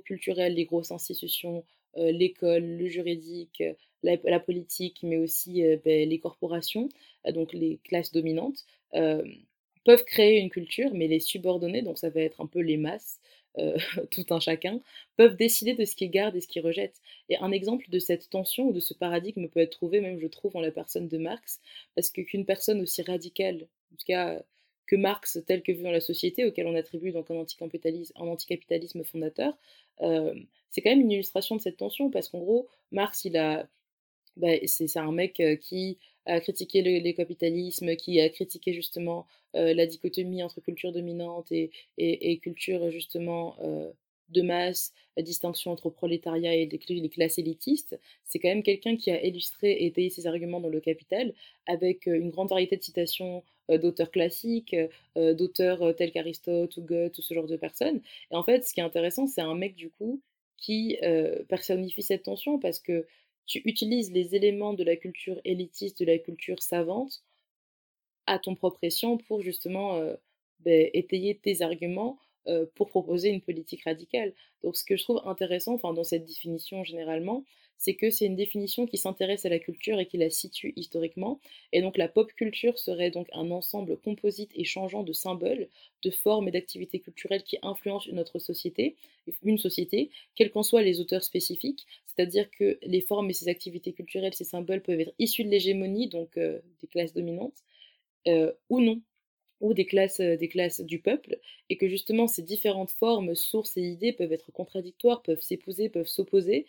culturels, les grosses institutions, euh, l'école, le juridique, la, politique, mais aussi euh, ben, les corporations, donc les classes dominantes, peuvent créer une culture, mais les subordonnés, donc ça va être un peu les masses, euh, tout un chacun, peuvent décider de ce qu'ils gardent et ce qu'ils rejettent. Et un exemple de cette tension ou de ce paradigme peut être trouvé, même je trouve, en la personne de Marx, parce qu'une personne aussi radicale, en tout cas que Marx, tel que vu dans la société, auquel on attribue donc un anticapitalisme, un fondateur, euh, c'est quand même une illustration de cette tension, parce qu'en gros, Marx, il a, bah, c'est un mec euh, qui a critiqué le, capitalisme, qui a critiqué justement euh, la dichotomie entre culture dominante et, et, culture justement euh, de masse, la distinction entre prolétariat et les, classes élitistes, c'est quand même quelqu'un qui a illustré et étayé ses arguments dans le Capital avec euh, une grande variété de citations d'auteurs classiques, d'auteurs tels qu'Aristote ou Goethe ou ce genre de personnes. Et en fait, ce qui est intéressant, c'est un mec du coup qui personnifie cette tension parce que tu utilises les éléments de la culture élitiste, de la culture savante, à ton propre escient pour justement euh, ben, étayer tes arguments euh, pour proposer une politique radicale. Donc ce que je trouve intéressant enfin, dans cette définition généralement, c'est que c'est une définition qui s'intéresse à la culture et qui la situe historiquement. Et donc la pop culture serait donc un ensemble composite et changeant de symboles, de formes et d'activités culturelles qui influencent notre société, une société, quels qu'en soient les auteurs spécifiques. C'est-à-dire que les formes et ces activités culturelles, ces symboles peuvent être issus de l'hégémonie, donc euh, des classes dominantes, euh, ou non ou des classes, euh, des classes du peuple, et que justement ces différentes formes, sources et idées peuvent être contradictoires, peuvent s'épouser, peuvent s'opposer,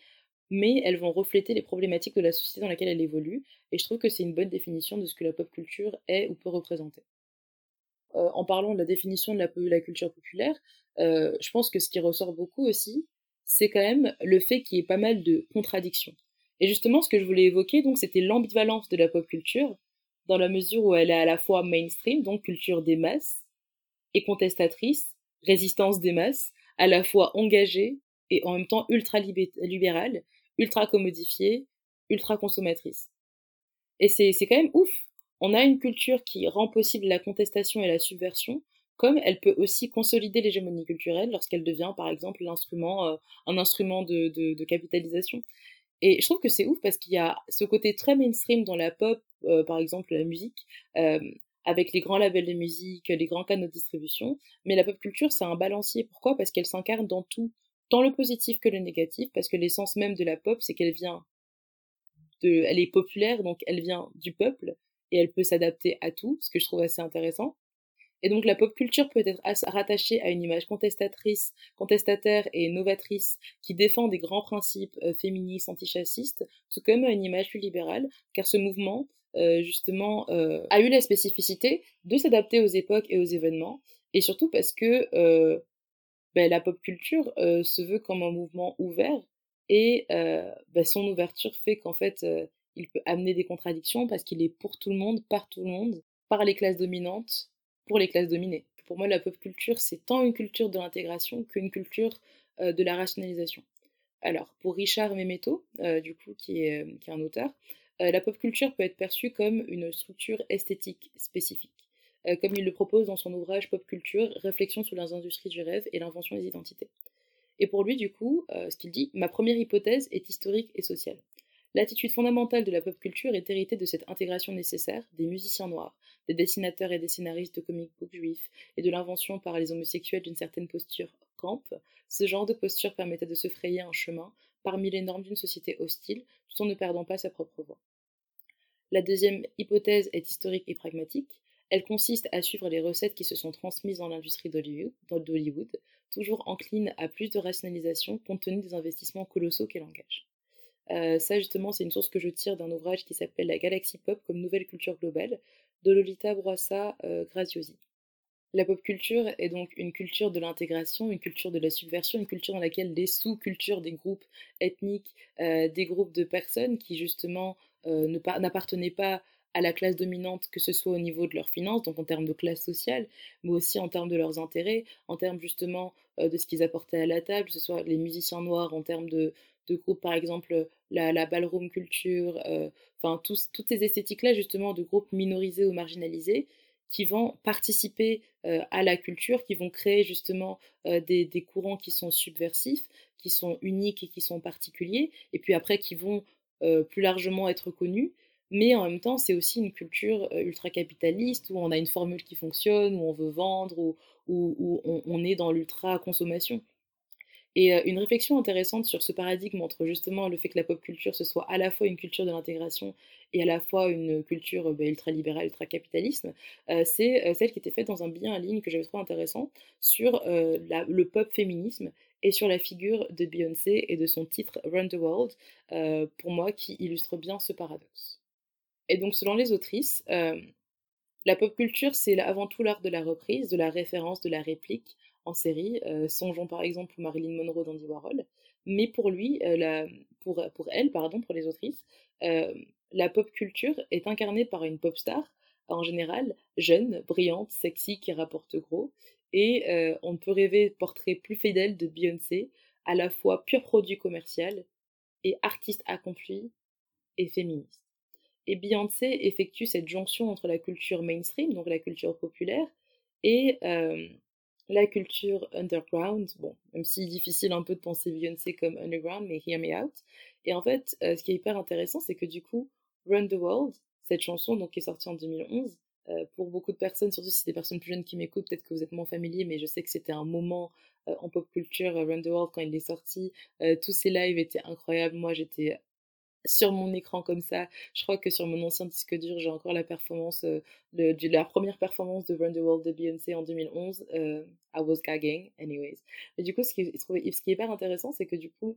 mais elles vont refléter les problématiques de la société dans laquelle elle évolue, et je trouve que c'est une bonne définition de ce que la pop culture est ou peut représenter. Euh, en parlant de la définition de la, culture populaire, euh, je pense que ce qui ressort beaucoup aussi, c'est quand même le fait qu'il y ait pas mal de contradictions. Et justement, ce que je voulais évoquer, donc, c'était l'ambivalence de la pop culture, dans la mesure où elle est à la fois mainstream, donc culture des masses, et contestatrice, résistance des masses, à la fois engagée et en même temps ultra libérale, ultra commodifiée, ultra consommatrice. Et c'est quand même ouf. On a une culture qui rend possible la contestation et la subversion, comme elle peut aussi consolider l'hégémonie culturelle lorsqu'elle devient, par exemple, l'instrument, euh, un instrument de, de, capitalisation. Et je trouve que c'est ouf parce qu'il y a ce côté très mainstream dans la pop, euh, par exemple la musique, euh, avec les grands labels de musique, les grands canaux de distribution. Mais la pop culture, c'est un balancier. Pourquoi? Parce qu'elle s'incarne dans tout, tant le positif que le négatif, parce que l'essence même de la pop, c'est qu'elle vient de, elle est populaire, donc elle vient du peuple et elle peut s'adapter à tout, ce que je trouve assez intéressant. Et donc la pop culture peut être rattachée à une image contestatrice, contestataire et novatrice qui défend des grands principes euh, féministes, antichassistes, tout comme à une image plus libérale, car ce mouvement, euh, justement, euh, a eu la spécificité de s'adapter aux époques et aux événements, et surtout parce que ben, la pop culture se veut comme un mouvement ouvert, et ben, son ouverture fait qu'en fait, il peut amener des contradictions parce qu'il est pour tout le monde, par tout le monde, par les classes dominantes, pour les classes dominées. Pour moi, la pop culture, c'est tant une culture de l'intégration qu'une culture euh, de la rationalisation. Alors, pour Richard Memeto, euh, du coup, euh, qui est un auteur, la pop culture peut être perçue comme une structure esthétique spécifique, comme il le propose dans son ouvrage Pop Culture, Réflexion sur les industries du rêve et l'invention des identités. Et pour lui, du coup, ce qu'il dit, ma première hypothèse est historique et sociale. L'attitude fondamentale de la pop culture est héritée de cette intégration nécessaire des musiciens noirs, des dessinateurs et des scénaristes de comic books juifs, et de l'invention par les homosexuels d'une certaine posture camp. Ce genre de posture permettait de se frayer un chemin parmi les normes d'une société hostile, tout en ne perdant pas sa propre voix. La deuxième hypothèse est historique et pragmatique. Elle consiste à suivre les recettes qui se sont transmises dans l'industrie d'Hollywood, toujours encline à plus de rationalisation compte tenu des investissements colossaux qu'elle engage. Euh, ça, justement, c'est une source que je tire d'un ouvrage qui s'appelle La galaxie pop comme nouvelle culture globale de Lolita Broissa euh, Graziosi. La pop culture est donc une culture de l'intégration, une culture de la subversion, une culture dans laquelle les sous-cultures des groupes ethniques, euh, des groupes de personnes qui justement n'appartenaient pas à la classe dominante, que ce soit au niveau de leurs finances, donc en termes de classe sociale, mais aussi en termes de leurs intérêts, en termes justement euh, de ce qu'ils apportaient à la table, que ce soit les musiciens noirs, en termes de, de groupes, par exemple, la, ballroom culture, euh, enfin, toutes ces esthétiques-là, justement, de groupes minorisés ou marginalisés, qui vont participer euh, à la culture, qui vont créer justement des, des, courants qui sont subversifs, qui sont uniques et qui sont particuliers, et puis après qui vont plus largement être connus mais en même temps, c'est aussi une culture ultra-capitaliste où on a une formule qui fonctionne, où on veut vendre, où, on, est dans l'ultra-consommation. Et une réflexion intéressante sur ce paradigme entre justement le fait que la pop culture ce soit à la fois une culture de l'intégration et à la fois une culture bah, ultra-libérale, ultra-capitalisme, c'est celle qui était faite dans un billet en ligne que j'avais trouvé intéressant sur le pop féminisme et sur la figure de Beyoncé et de son titre Run the World, pour moi qui illustre bien ce paradoxe. Et donc, selon les autrices, euh, la pop culture, c'est avant tout l'art de la reprise, de la référence, de la réplique en série. Euh, songeons par exemple pour Marilyn Monroe d'Andy Warhol. Mais pour lui, euh, pour, pour elle, pardon, pour les autrices, la pop culture est incarnée par une pop star, en général jeune, brillante, sexy, qui rapporte gros. Et on ne peut rêver portrait plus fidèle de Beyoncé, à la fois pur produit commercial et artiste accompli et féministe. Et Beyoncé effectue cette jonction entre la culture mainstream, donc la culture populaire, et euh, la culture underground. Bon, même si difficile un peu de penser Beyoncé comme underground, mais hear me out. Et en fait, euh, ce qui est hyper intéressant, c'est que du coup, Run the World, cette chanson donc, qui est sortie en 2011, euh, pour beaucoup de personnes, surtout si c'est des personnes plus jeunes qui m'écoutent, peut-être que vous êtes moins familiers, mais je sais que c'était un moment en pop culture, Run the World, quand il est sorti. tous ces lives étaient incroyables. Moi, j'étais sur mon écran comme ça. Je crois que sur mon ancien disque dur, j'ai encore la performance, euh, de, la première performance de Run the World de Beyoncé en 2011. Euh, I was gagging, anyways. Mais du coup, ce qui, est hyper intéressant, c'est que du coup,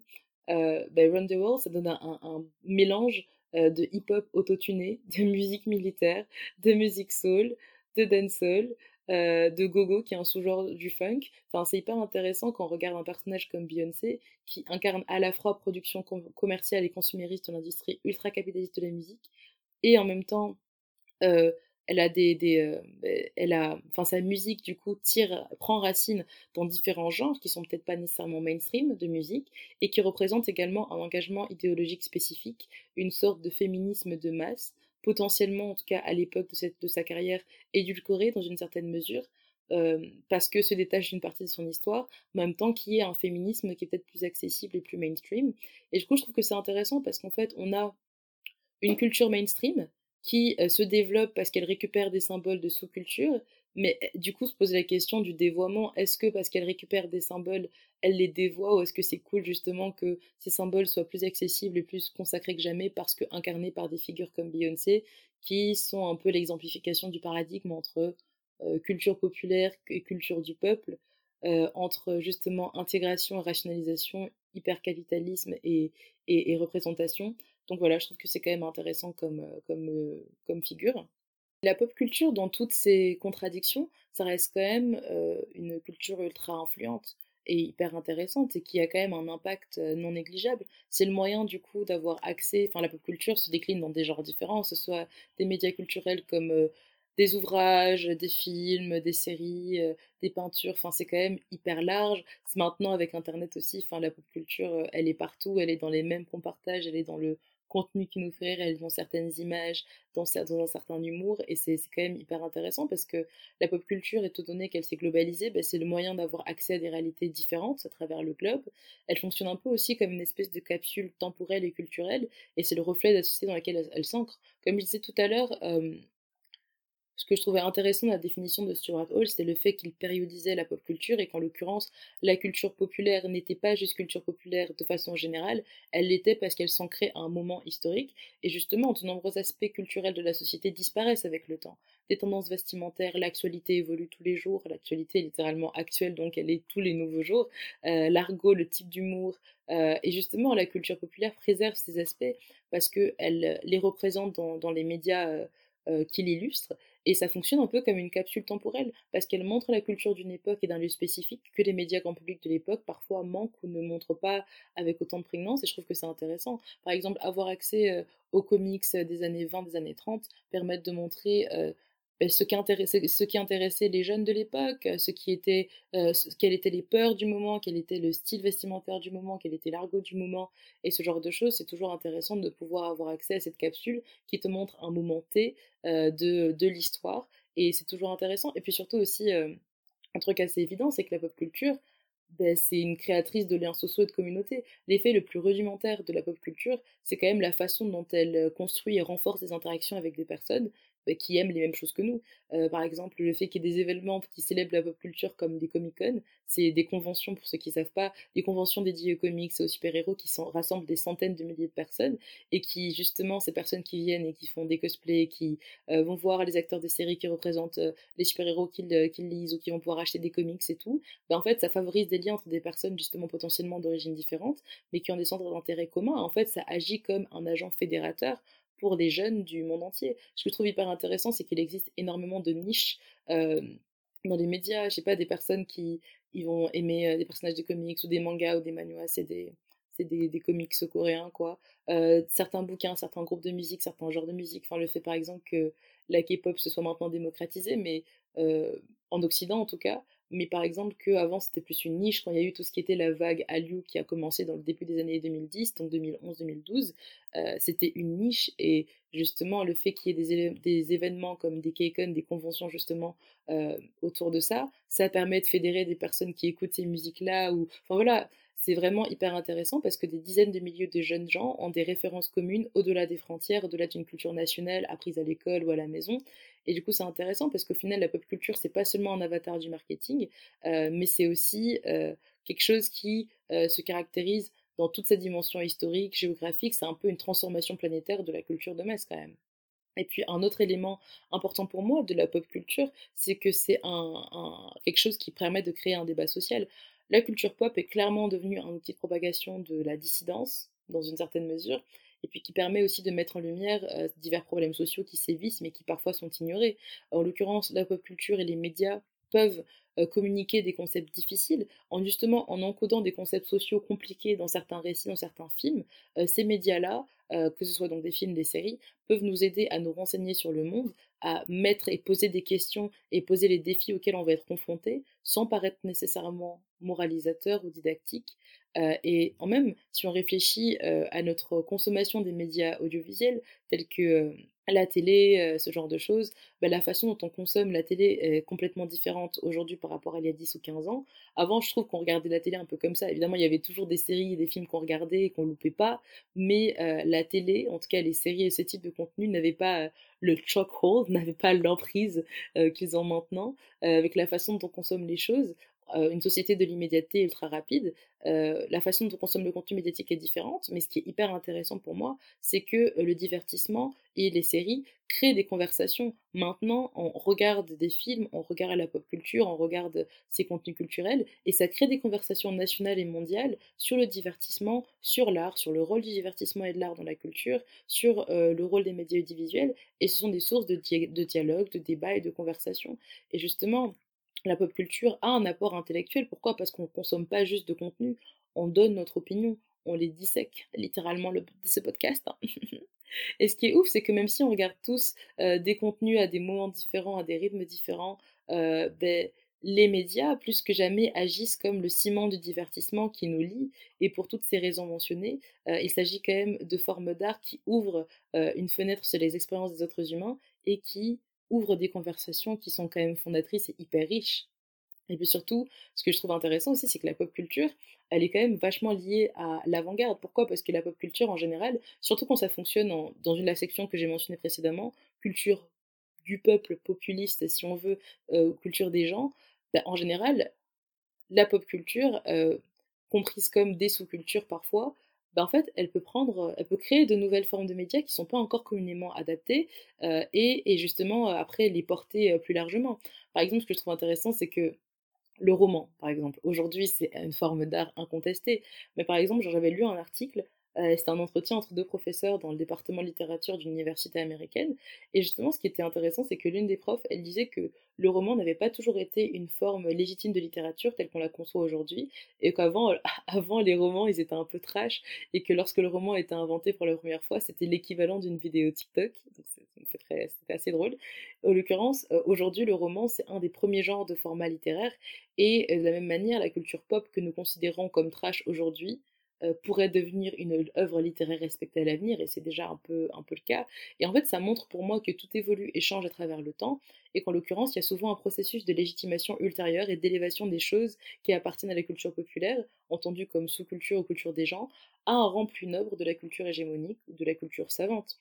euh, ben, Run the World, ça donne un, un mélange de hip-hop autotuné, de musique militaire, de musique soul, de dancehall, euh, de gogo, qui est un sous-genre du funk. Enfin, c'est hyper intéressant quand on regarde un personnage comme Beyoncé, qui incarne à la fois production commerciale et consumériste de l'industrie ultra-capitaliste de la musique, et en même temps, euh, elle a des, euh, elle a, enfin, sa musique du coup tire, prend racine dans différents genres qui sont peut-être pas nécessairement mainstream de musique et qui représentent également un engagement idéologique spécifique, une sorte de féminisme de masse potentiellement, en tout cas à l'époque de, sa carrière, édulcorée dans une certaine mesure, euh, parce que se détache d'une partie de son histoire, en même temps qu'il y ait un féminisme qui est peut-être plus accessible et plus mainstream. Et du coup, je trouve que c'est intéressant parce qu'en fait, on a une culture mainstream qui euh, se développe parce qu'elle récupère des symboles de sous-culture, mais eh, du coup se pose la question du dévoiement. Est-ce que parce qu'elle récupère des symboles, elle les dévoie ou est-ce que c'est cool justement que ces symboles soient plus accessibles et plus consacrés que jamais parce que incarnés par des figures comme Beyoncé qui sont un peu l'exemplification du paradigme entre euh, culture populaire et culture du peuple, euh, entre justement intégration, rationalisation, hypercapitalisme et, et, et représentation. Donc voilà, je trouve que c'est quand même intéressant comme, euh, comme, comme figure. La pop culture, dans toutes ses contradictions, ça reste quand même une culture ultra influente et hyper intéressante et qui a quand même un impact non négligeable. C'est le moyen du coup d'avoir accès, enfin la pop culture se décline dans des genres différents, que ce soit des médias culturels comme des ouvrages, des films, des séries, des peintures, enfin c'est quand même hyper large. Maintenant avec internet aussi, enfin la pop culture elle est partout, elle est dans les mêmes compartages, elle est dans le contenu qui nous fait rire, dans certaines images, dans, un certain humour, et c'est quand même hyper intéressant parce que la pop culture, étant donné qu'elle s'est globalisée, bah, c'est le moyen d'avoir accès à des réalités différentes à travers le globe. Elle fonctionne un peu aussi comme une espèce de capsule temporelle et culturelle, et c'est le reflet de la société dans laquelle elle, s'ancre. Comme je disais tout à l'heure, ce que je trouvais intéressant dans la définition de Stuart Hall, c'était le fait qu'il périodisait la pop culture et qu'en l'occurrence, la culture populaire n'était pas juste culture populaire de façon générale, elle l'était parce qu'elle s'ancrait à un moment historique. Et justement, de nombreux aspects culturels de la société disparaissent avec le temps. Des tendances vestimentaires, l'actualité évolue tous les jours, l'actualité est littéralement actuelle, donc elle est tous les nouveaux jours. Euh, l'argot, le type d'humour, euh, et justement, la culture populaire préserve ces aspects parce qu'elle les représente dans, les médias euh, qui l'illustrent. Et ça fonctionne un peu comme une capsule temporelle, parce qu'elle montre la culture d'une époque et d'un lieu spécifique que les médias grand public de l'époque parfois manquent ou ne montrent pas avec autant de prégnance, et je trouve que c'est intéressant. Par exemple, avoir accès aux comics des années 20, des années 30, permettre de montrer ben, ce, qui intéressait, ce qui intéressait les jeunes de l'époque, euh, ce qui était, euh, quelles étaient les peurs du moment, quel était le style vestimentaire du moment, quel était l'argot du moment, et ce genre de choses, c'est toujours intéressant de pouvoir avoir accès à cette capsule qui te montre un moment T euh, de, de l'histoire, et c'est toujours intéressant. Et puis surtout aussi, un truc assez évident, c'est que la pop culture, ben, c'est une créatrice de liens sociaux et de communautés. L'effet le plus rudimentaire de la pop culture, c'est quand même la façon dont elle construit et renforce des interactions avec des personnes bah, qui aiment les mêmes choses que nous. Euh, par exemple, le fait qu'il y ait des événements qui célèbrent la pop culture comme des Comic-Con, c'est des conventions, pour ceux qui ne savent pas, des conventions dédiées aux comics et aux super-héros qui rassemblent des centaines de milliers de personnes et qui, justement, ces personnes qui viennent et qui font des cosplays, qui euh, vont voir les acteurs de séries qui représentent euh, les super-héros qu'ils lisent ou qui vont pouvoir acheter des comics et tout, bah, en fait, ça favorise des liens entre des personnes, justement, potentiellement d'origine différente, mais qui ont des centres d'intérêt communs. En fait, ça agit comme un agent fédérateur pour les jeunes du monde entier. Ce que je trouve hyper intéressant, c'est qu'il existe énormément de niches dans les médias. Je sais pas, des personnes qui vont aimer des personnages de comics ou des mangas ou des manuas, c'est des, des, des, comics coréens, quoi. certains bouquins, certains groupes de musique, certains genres de musique. Enfin, le fait par exemple que la K-pop se soit maintenant démocratisée, mais en Occident en tout cas, mais par exemple qu'avant c'était plus une niche quand il y a eu tout ce qui était la vague Hallyu qui a commencé dans le début des années 2010, donc 2011-2012, euh, c'était une niche et justement le fait qu'il y ait des, événements comme des Keikon, des conventions justement euh, autour de ça, ça permet de fédérer des personnes qui écoutent ces musiques-là ou enfin voilà, c'est vraiment hyper intéressant parce que des dizaines de milliers de jeunes gens ont des références communes au-delà des frontières, au-delà d'une culture nationale apprise à l'école ou à la maison. Et du coup, c'est intéressant parce qu'au final, la pop culture, c'est pas seulement un avatar du marketing, euh, mais c'est aussi euh, quelque chose qui euh, se caractérise dans toute sa dimension historique, géographique. C'est un peu une transformation planétaire de la culture de masse quand même. Et puis un autre élément important pour moi de la pop culture, c'est que c'est quelque chose qui permet de créer un débat social la culture pop est clairement devenue un outil de propagation de la dissidence, dans une certaine mesure, et puis qui permet aussi de mettre en lumière euh, divers problèmes sociaux qui sévissent, mais qui parfois sont ignorés. En l'occurrence, la pop culture et les médias peuvent euh, communiquer des concepts difficiles, en justement en encodant des concepts sociaux compliqués dans certains récits, dans certains films, euh, ces médias-là, que ce soit donc des films, des séries, peuvent nous aider à nous renseigner sur le monde, à mettre et poser des questions et poser les défis auxquels on va être confronté, sans paraître nécessairement moralisateur ou didactique. Euh, et en même, si on réfléchit euh, à notre consommation des médias audiovisuels, tels que euh, la télé, ce genre de choses, bah, la façon dont on consomme la télé est complètement différente aujourd'hui par rapport à il y a 10 ou 15 ans. Avant, je trouve qu'on regardait la télé un peu comme ça. Évidemment, il y avait toujours des séries et des films qu'on regardait et qu'on loupait pas, mais la télé, en tout cas les séries et ce type de contenu, n'avaient pas le chokehold, n'avaient pas l'emprise qu'ils ont maintenant, avec la façon dont on consomme les choses. Euh, une société de l'immédiateté ultra rapide, euh, la façon dont on consomme le contenu médiatique est différente, mais ce qui est hyper intéressant pour moi, c'est que euh, le divertissement et les séries créent des conversations. Maintenant, on regarde des films, on regarde la pop culture, on regarde ces contenus culturels, et ça crée des conversations nationales et mondiales sur le divertissement, sur l'art, sur le rôle du divertissement et de l'art dans la culture, sur le rôle des médias audiovisuels, et ce sont des sources de, de dialogue, de débat et de conversation. Et justement, la pop culture a un apport intellectuel. Pourquoi? Parce qu'on ne consomme pas juste de contenu, on donne notre opinion, on les dissèque, littéralement le, ce podcast. Hein. Et ce qui est ouf, c'est que même si on regarde tous euh, des contenus à des moments différents, à des rythmes différents, euh, ben, les médias, plus que jamais, agissent comme le ciment du divertissement qui nous lie. Et pour toutes ces raisons mentionnées, euh, il s'agit quand même de formes d'art qui ouvrent une fenêtre sur les expériences des autres humains et qui ouvre des conversations qui sont quand même fondatrices et hyper riches. Et puis surtout, ce que je trouve intéressant aussi, c'est que la pop culture, elle est quand même vachement liée à l'avant-garde. Pourquoi? Parce que la pop culture en général, surtout quand ça fonctionne dans une la section que j'ai mentionnée précédemment, culture du peuple populiste, si on veut, aux cultures des gens, bah, en général, la pop culture, comprise comme des sous-cultures parfois, bah, en fait, elle peut prendre, elle peut créer de nouvelles formes de médias qui ne sont pas encore communément adaptées et, et, justement après les porter plus largement. Par exemple, ce que je trouve intéressant, c'est que le roman, par exemple, aujourd'hui c'est une forme d'art incontestée, mais par exemple, j'avais lu un article euh, c'était un entretien entre deux professeurs dans le département littérature d'une université américaine. Et justement, ce qui était intéressant, c'est que l'une des profs, elle disait que le roman n'avait pas toujours été une forme légitime de littérature telle qu'on la conçoit aujourd'hui, et qu'avant avant, les romans, ils étaient un peu trash, et que lorsque le roman a été inventé pour la première fois, c'était l'équivalent d'une vidéo TikTok. C'était assez drôle. En l'occurrence, euh, aujourd'hui, le roman, c'est un des premiers genres de format littéraire, et euh, de la même manière, la culture pop que nous considérons comme trash aujourd'hui, euh, pourrait devenir une œuvre littéraire respectée à l'avenir, et c'est déjà un peu, un peu le cas. Et en fait, ça montre pour moi que tout évolue et change à travers le temps, et qu'en l'occurrence, il y a souvent un processus de légitimation ultérieure et d'élévation des choses qui appartiennent à la culture populaire, entendue comme sous-culture ou culture des gens, à un rang plus noble de la culture hégémonique ou de la culture savante.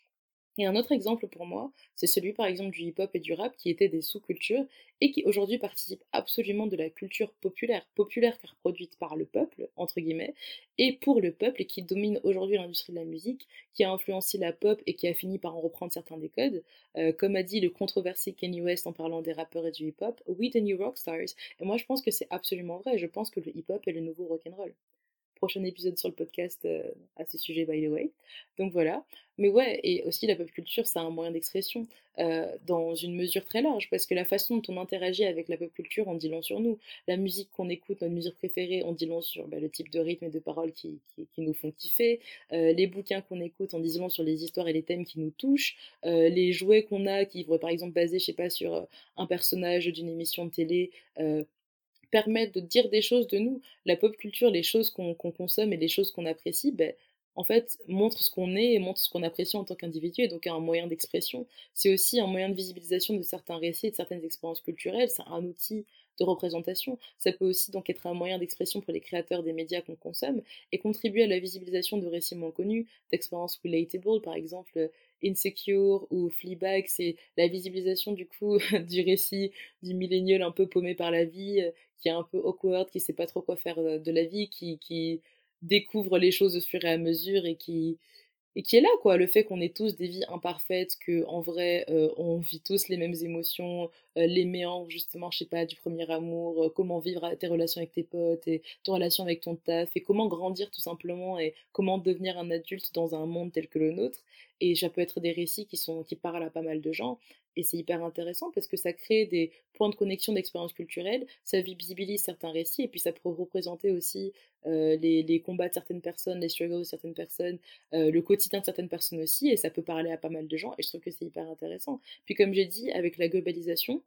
Et un autre exemple pour moi, c'est celui par exemple du hip-hop et du rap qui étaient des sous-cultures et qui aujourd'hui participent absolument de la culture populaire, populaire car produite par le peuple, entre guillemets, et pour le peuple et qui domine aujourd'hui l'industrie de la musique, qui a influencé la pop et qui a fini par en reprendre certains des codes. Euh, comme a dit le controversé Kanye West en parlant des rappeurs et du hip-hop, we the new rockstars. Et moi je pense que c'est absolument vrai, je pense que le hip-hop est le nouveau rock'n'roll prochain épisode sur le podcast euh, à ce sujet, by the way. Donc voilà. Mais ouais, et aussi la pop culture, c'est un moyen d'expression euh, dans une mesure très large, parce que la façon dont on interagit avec la pop culture, on dit long sur nous. La musique qu'on écoute, notre musique préférée, on dit long sur bah, le type de rythme et de paroles qui, qui, nous font kiffer. Euh, les bouquins qu'on écoute, on dit long sur les histoires et les thèmes qui nous touchent. les jouets qu'on a, qui vont par exemple baser, je sais pas, sur un personnage d'une émission de télé permettent de dire des choses de nous. La pop culture, les choses qu'on consomme et les choses qu'on apprécie, ben, en fait, montre ce qu'on est et montre ce qu'on apprécie en tant qu'individu, et donc un moyen d'expression. C'est aussi un moyen de visibilisation de certains récits et de certaines expériences culturelles, c'est un outil de représentation. Ça peut aussi donc être un moyen d'expression pour les créateurs des médias qu'on consomme, et contribuer à la visibilisation de récits moins connus, d'expériences relatable, par exemple Insecure ou Fleabag, c'est la visibilisation du coup du récit du millénial un peu paumé par la vie, qui est un peu awkward, qui sait pas trop quoi faire euh, de la vie, qui, qui découvre les choses au fur et à mesure et qui, et qui est là quoi. Le fait qu'on ait tous des vies imparfaites que en vrai euh, on vit tous les mêmes émotions euh, les justement je sais pas du premier amour comment vivre tes relations avec tes potes et tes relations avec ton taf et comment grandir tout simplement et comment devenir un adulte dans un monde tel que le nôtre. Et ça peut être des récits qui sont qui parlent à pas mal de gens et c'est hyper intéressant parce que ça crée des points de connexion d'expériences culturelles, ça visibilise certains récits et puis ça peut représenter aussi euh, les, les, combats de certaines personnes, les struggles de certaines personnes, euh, le quotidien de certaines personnes aussi et ça peut parler à pas mal de gens et je trouve que c'est hyper intéressant. Puis comme j'ai dit, avec la globalisation,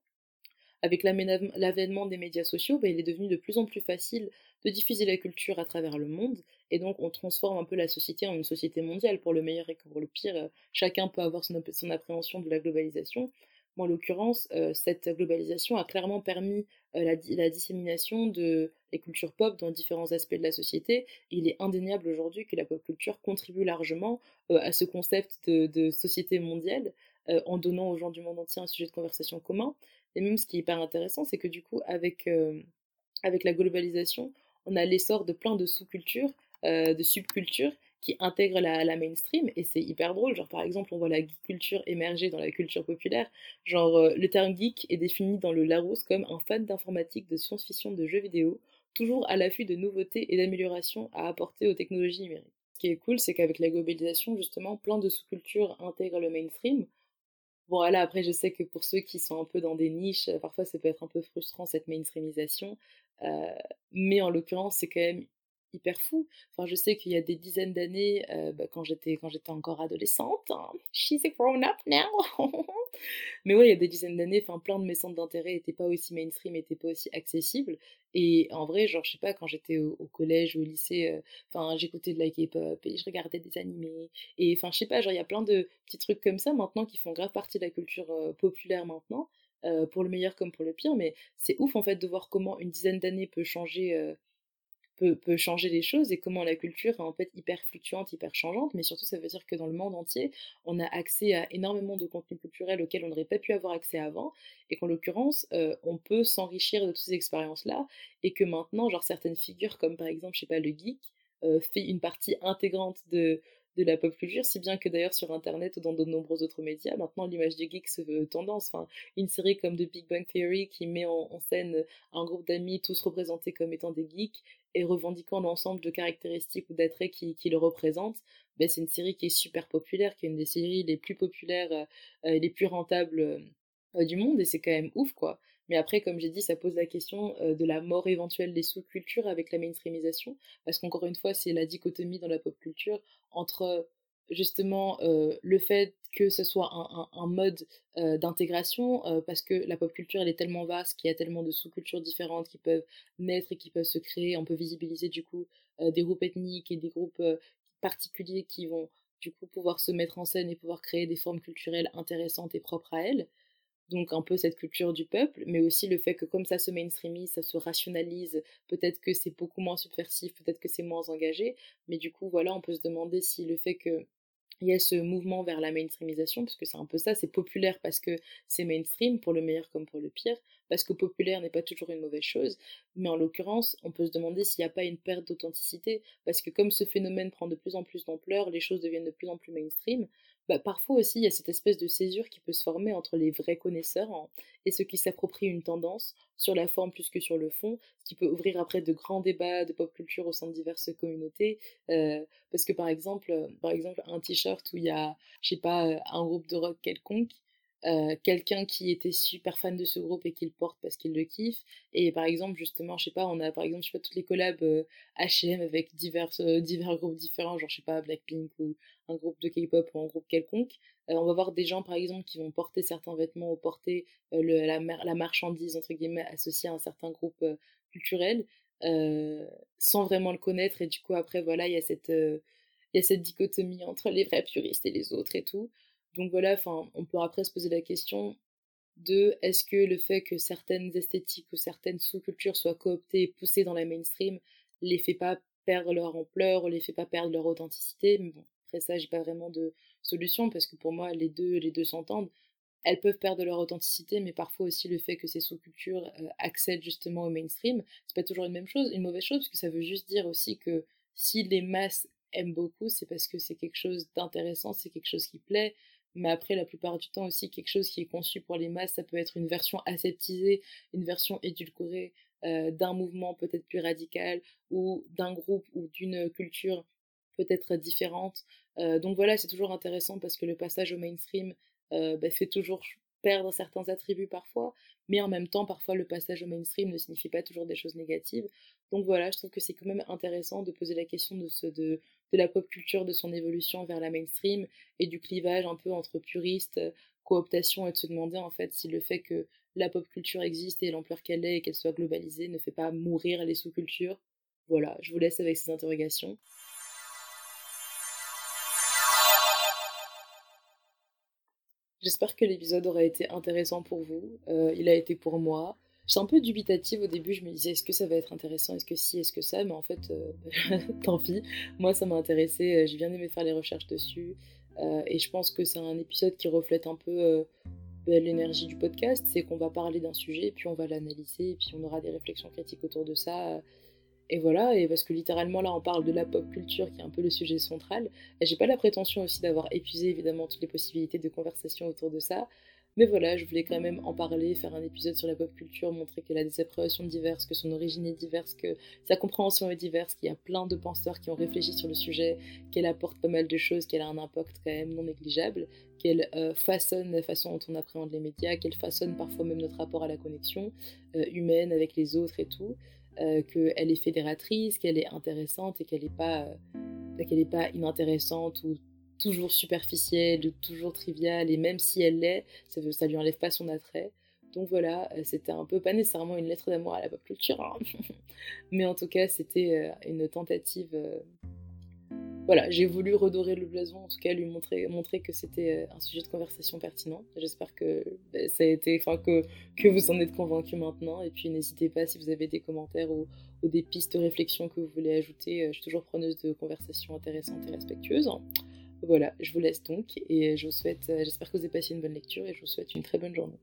avec l'avènement des médias sociaux, bah, il est devenu de plus en plus facile de diffuser la culture à travers le monde, et donc on transforme un peu la société en une société mondiale, pour le meilleur et pour le pire. Euh, chacun peut avoir son, appréhension de la globalisation. en l'occurrence, euh, cette globalisation a clairement permis euh, la, dissémination de la culture pop dans différents aspects de la société. il est indéniable aujourd'hui que la pop culture contribue largement à ce concept de, de société mondiale, en donnant aux gens du monde entier un sujet de conversation commun. Et même ce qui est hyper intéressant, c'est que du coup, avec, avec la globalisation, on a l'essor de plein de sous-cultures, euh, de subcultures qui intègrent la, mainstream et c'est hyper drôle. Genre, par exemple, on voit la geek culture émerger dans la culture populaire. Genre, euh, le terme geek est défini dans le Larousse comme un fan d'informatique, de science-fiction, de jeux vidéo, toujours à l'affût de nouveautés et d'améliorations à apporter aux technologies numériques. Ce qui est cool, c'est qu'avec la globalisation, justement, plein de sous-cultures intègrent le mainstream. Bon, voilà, après, je sais que pour ceux qui sont un peu dans des niches, euh, parfois ça peut être un peu frustrant cette mainstreamisation, euh, mais en l'occurrence, c'est quand même hyper fou. Enfin, je sais qu'il y a des dizaines d'années, euh, bah, quand j'étais quand j'étais encore adolescente, hein, she's a grown up now. Mais ouais, il y a des dizaines d'années, enfin, plein de mes centres d'intérêt n'étaient pas aussi mainstream, n'étaient pas aussi accessibles. Et en vrai, genre, je sais pas, quand j'étais au, collège ou au lycée, euh, enfin, j'écoutais de la K-pop et je regardais des animés. Et enfin, je sais pas, genre, il y a plein de petits trucs comme ça maintenant qui font grave partie de la culture euh, populaire maintenant. pour le meilleur comme pour le pire, mais c'est ouf en fait de voir comment une dizaine d'années peut changer peut, changer les choses et comment la culture est en fait hyper fluctuante, hyper changeante, mais surtout ça veut dire que dans le monde entier, on a accès à énormément de contenus culturels auxquels on n'aurait pas pu avoir accès avant, et qu'en l'occurrence, euh, on peut s'enrichir de toutes ces expériences-là, et que maintenant, genre certaines figures, comme par exemple, je sais pas, le geek, euh, fait une partie intégrante de, de la pop culture, si bien que d'ailleurs sur Internet ou dans de nombreux autres médias, maintenant l'image du geek se veut tendance. Enfin, une série comme The Big Bang Theory qui met en, scène un groupe d'amis tous représentés comme étant des geeks et revendiquant l'ensemble de caractéristiques ou d'attraits qui, qui, le représentent, ben c'est une série qui est super populaire, qui est une des séries les plus populaires euh, et les plus rentables euh, du monde et c'est quand même ouf quoi. Mais après, comme j'ai dit, ça pose la question euh, de la mort éventuelle des sous-cultures avec la mainstreamisation, parce qu'encore une fois, c'est la dichotomie dans la pop culture entre justement le fait que ce soit un, mode euh, d'intégration, parce que la pop culture elle est tellement vaste qu'il y a tellement de sous-cultures différentes qui peuvent naître et qui peuvent se créer. On peut visibiliser du coup des groupes ethniques et des groupes particuliers qui vont du coup pouvoir se mettre en scène et pouvoir créer des formes culturelles intéressantes et propres à elles donc un peu cette culture du peuple, mais aussi le fait que comme ça se mainstreamise, ça se rationalise, peut-être que c'est beaucoup moins subversif, peut-être que c'est moins engagé, mais du coup voilà, on peut se demander si le fait que il y a ce mouvement vers la mainstreamisation, parce que c'est un peu ça, c'est populaire parce que c'est mainstream, pour le meilleur comme pour le pire, parce que populaire n'est pas toujours une mauvaise chose, mais en l'occurrence, on peut se demander s'il n'y a pas une perte d'authenticité, parce que comme ce phénomène prend de plus en plus d'ampleur, les choses deviennent de plus en plus mainstream, bah, parfois aussi il y a cette espèce de césure qui peut se former entre les vrais connaisseurs et ceux qui s'approprient une tendance sur la forme plus que sur le fond, ce qui peut ouvrir après de grands débats de pop culture au sein de diverses communautés. Euh, parce que par exemple, euh, par exemple un t-shirt où il y a, je sais pas, euh, un groupe de rock quelconque, euh, quelqu'un qui était super fan de ce groupe et qui le porte parce qu'il le kiffe. Et par exemple, justement, je sais pas, on a par exemple, je sais pas, toutes les collabs H&M avec divers, euh, divers groupes différents, genre je sais pas, Blackpink ou un groupe de K-pop ou un groupe quelconque. on va voir des gens par exemple qui vont porter certains vêtements ou porter la, la, marchandise entre guillemets associée à un certain groupe culturel sans vraiment le connaître. Et du coup, après, voilà, il y a cette il y a cette dichotomie entre les vrais puristes et les autres et tout. Donc voilà, enfin, on peut après se poser la question de est-ce que le fait que certaines esthétiques ou certaines sous-cultures soient cooptées et poussées dans la mainstream les fait pas perdre leur ampleur les fait pas perdre leur authenticité? Bon, après ça, j'ai pas vraiment de solution parce que pour moi, les deux, les deux s'entendent. Elles peuvent perdre leur authenticité, mais parfois aussi le fait que ces sous-cultures euh, accèdent justement au mainstream, c'est pas toujours une même chose, une mauvaise chose, parce que ça veut juste dire aussi que si les masses aiment beaucoup, c'est parce que c'est quelque chose d'intéressant, c'est quelque chose qui plaît, mais après, la plupart du temps aussi, quelque chose qui est conçu pour les masses, ça peut être une version aseptisée, une version édulcorée euh, d'un mouvement peut-être plus radical ou d'un groupe ou d'une culture peut-être différente. Euh, donc voilà, c'est toujours intéressant parce que le passage au mainstream euh, bah, fait toujours perdre certains attributs parfois, mais en même temps, parfois le passage au mainstream ne signifie pas toujours des choses négatives. Donc voilà, je trouve que c'est quand même intéressant de poser la question de, ce, de la pop culture, de son évolution vers la mainstream et du clivage un peu entre puristes, cooptation et de se demander en fait si le fait que la pop culture existe et l'ampleur qu'elle est et qu'elle soit globalisée ne fait pas mourir les sous-cultures. Voilà, je vous laisse avec ces interrogations. J'espère que l'épisode aura été intéressant pour vous. Euh, il a été pour moi. J'étais un peu dubitative au début, je me disais est-ce que ça va être intéressant, est-ce que si, est-ce que ça, mais en fait, euh, tant pis. Moi, ça m'a intéressé, euh, j'ai bien aimé faire les recherches dessus. et je pense que c'est un épisode qui reflète un peu bah, l'énergie du podcast, c'est qu'on va parler d'un sujet, puis on va l'analyser, et puis on aura des réflexions critiques autour de ça. Et voilà, et parce que littéralement là on parle de la pop culture qui est un peu le sujet central. J'ai pas la prétention aussi d'avoir épuisé évidemment toutes les possibilités de conversation autour de ça. Mais voilà, je voulais quand même en parler, faire un épisode sur la pop culture, montrer qu'elle a des appréhensions diverses, que son origine est diverse, que sa compréhension est diverse, qu'il y a plein de penseurs qui ont réfléchi sur le sujet, qu'elle apporte pas mal de choses, qu'elle a un impact quand même non négligeable, qu'elle euh, façonne la façon dont on appréhende les médias, qu'elle façonne parfois même notre rapport à la connexion euh, humaine avec les autres et tout. Euh, qu'elle est fédératrice, qu'elle est intéressante et qu'elle n'est pas, qu'elle pas inintéressante ou toujours superficielle ou toujours triviale. Et même si elle l'est, ça ça lui enlève pas son attrait. Donc voilà, euh, c'était un peu pas nécessairement une lettre d'amour à la pop culture, hein. mais en tout cas c'était une tentative voilà, j'ai voulu redorer le blason, en tout cas lui montrer, que c'était un sujet de conversation pertinent. J'espère que ben, ça a été, que, vous en êtes convaincus maintenant. Et puis n'hésitez pas si vous avez des commentaires ou, des pistes de réflexion que vous voulez ajouter. Je suis toujours preneuse de conversations intéressantes et respectueuses. Voilà, je vous laisse donc et je vous souhaite, j'espère que vous avez passé une bonne lecture et je vous souhaite une très bonne journée.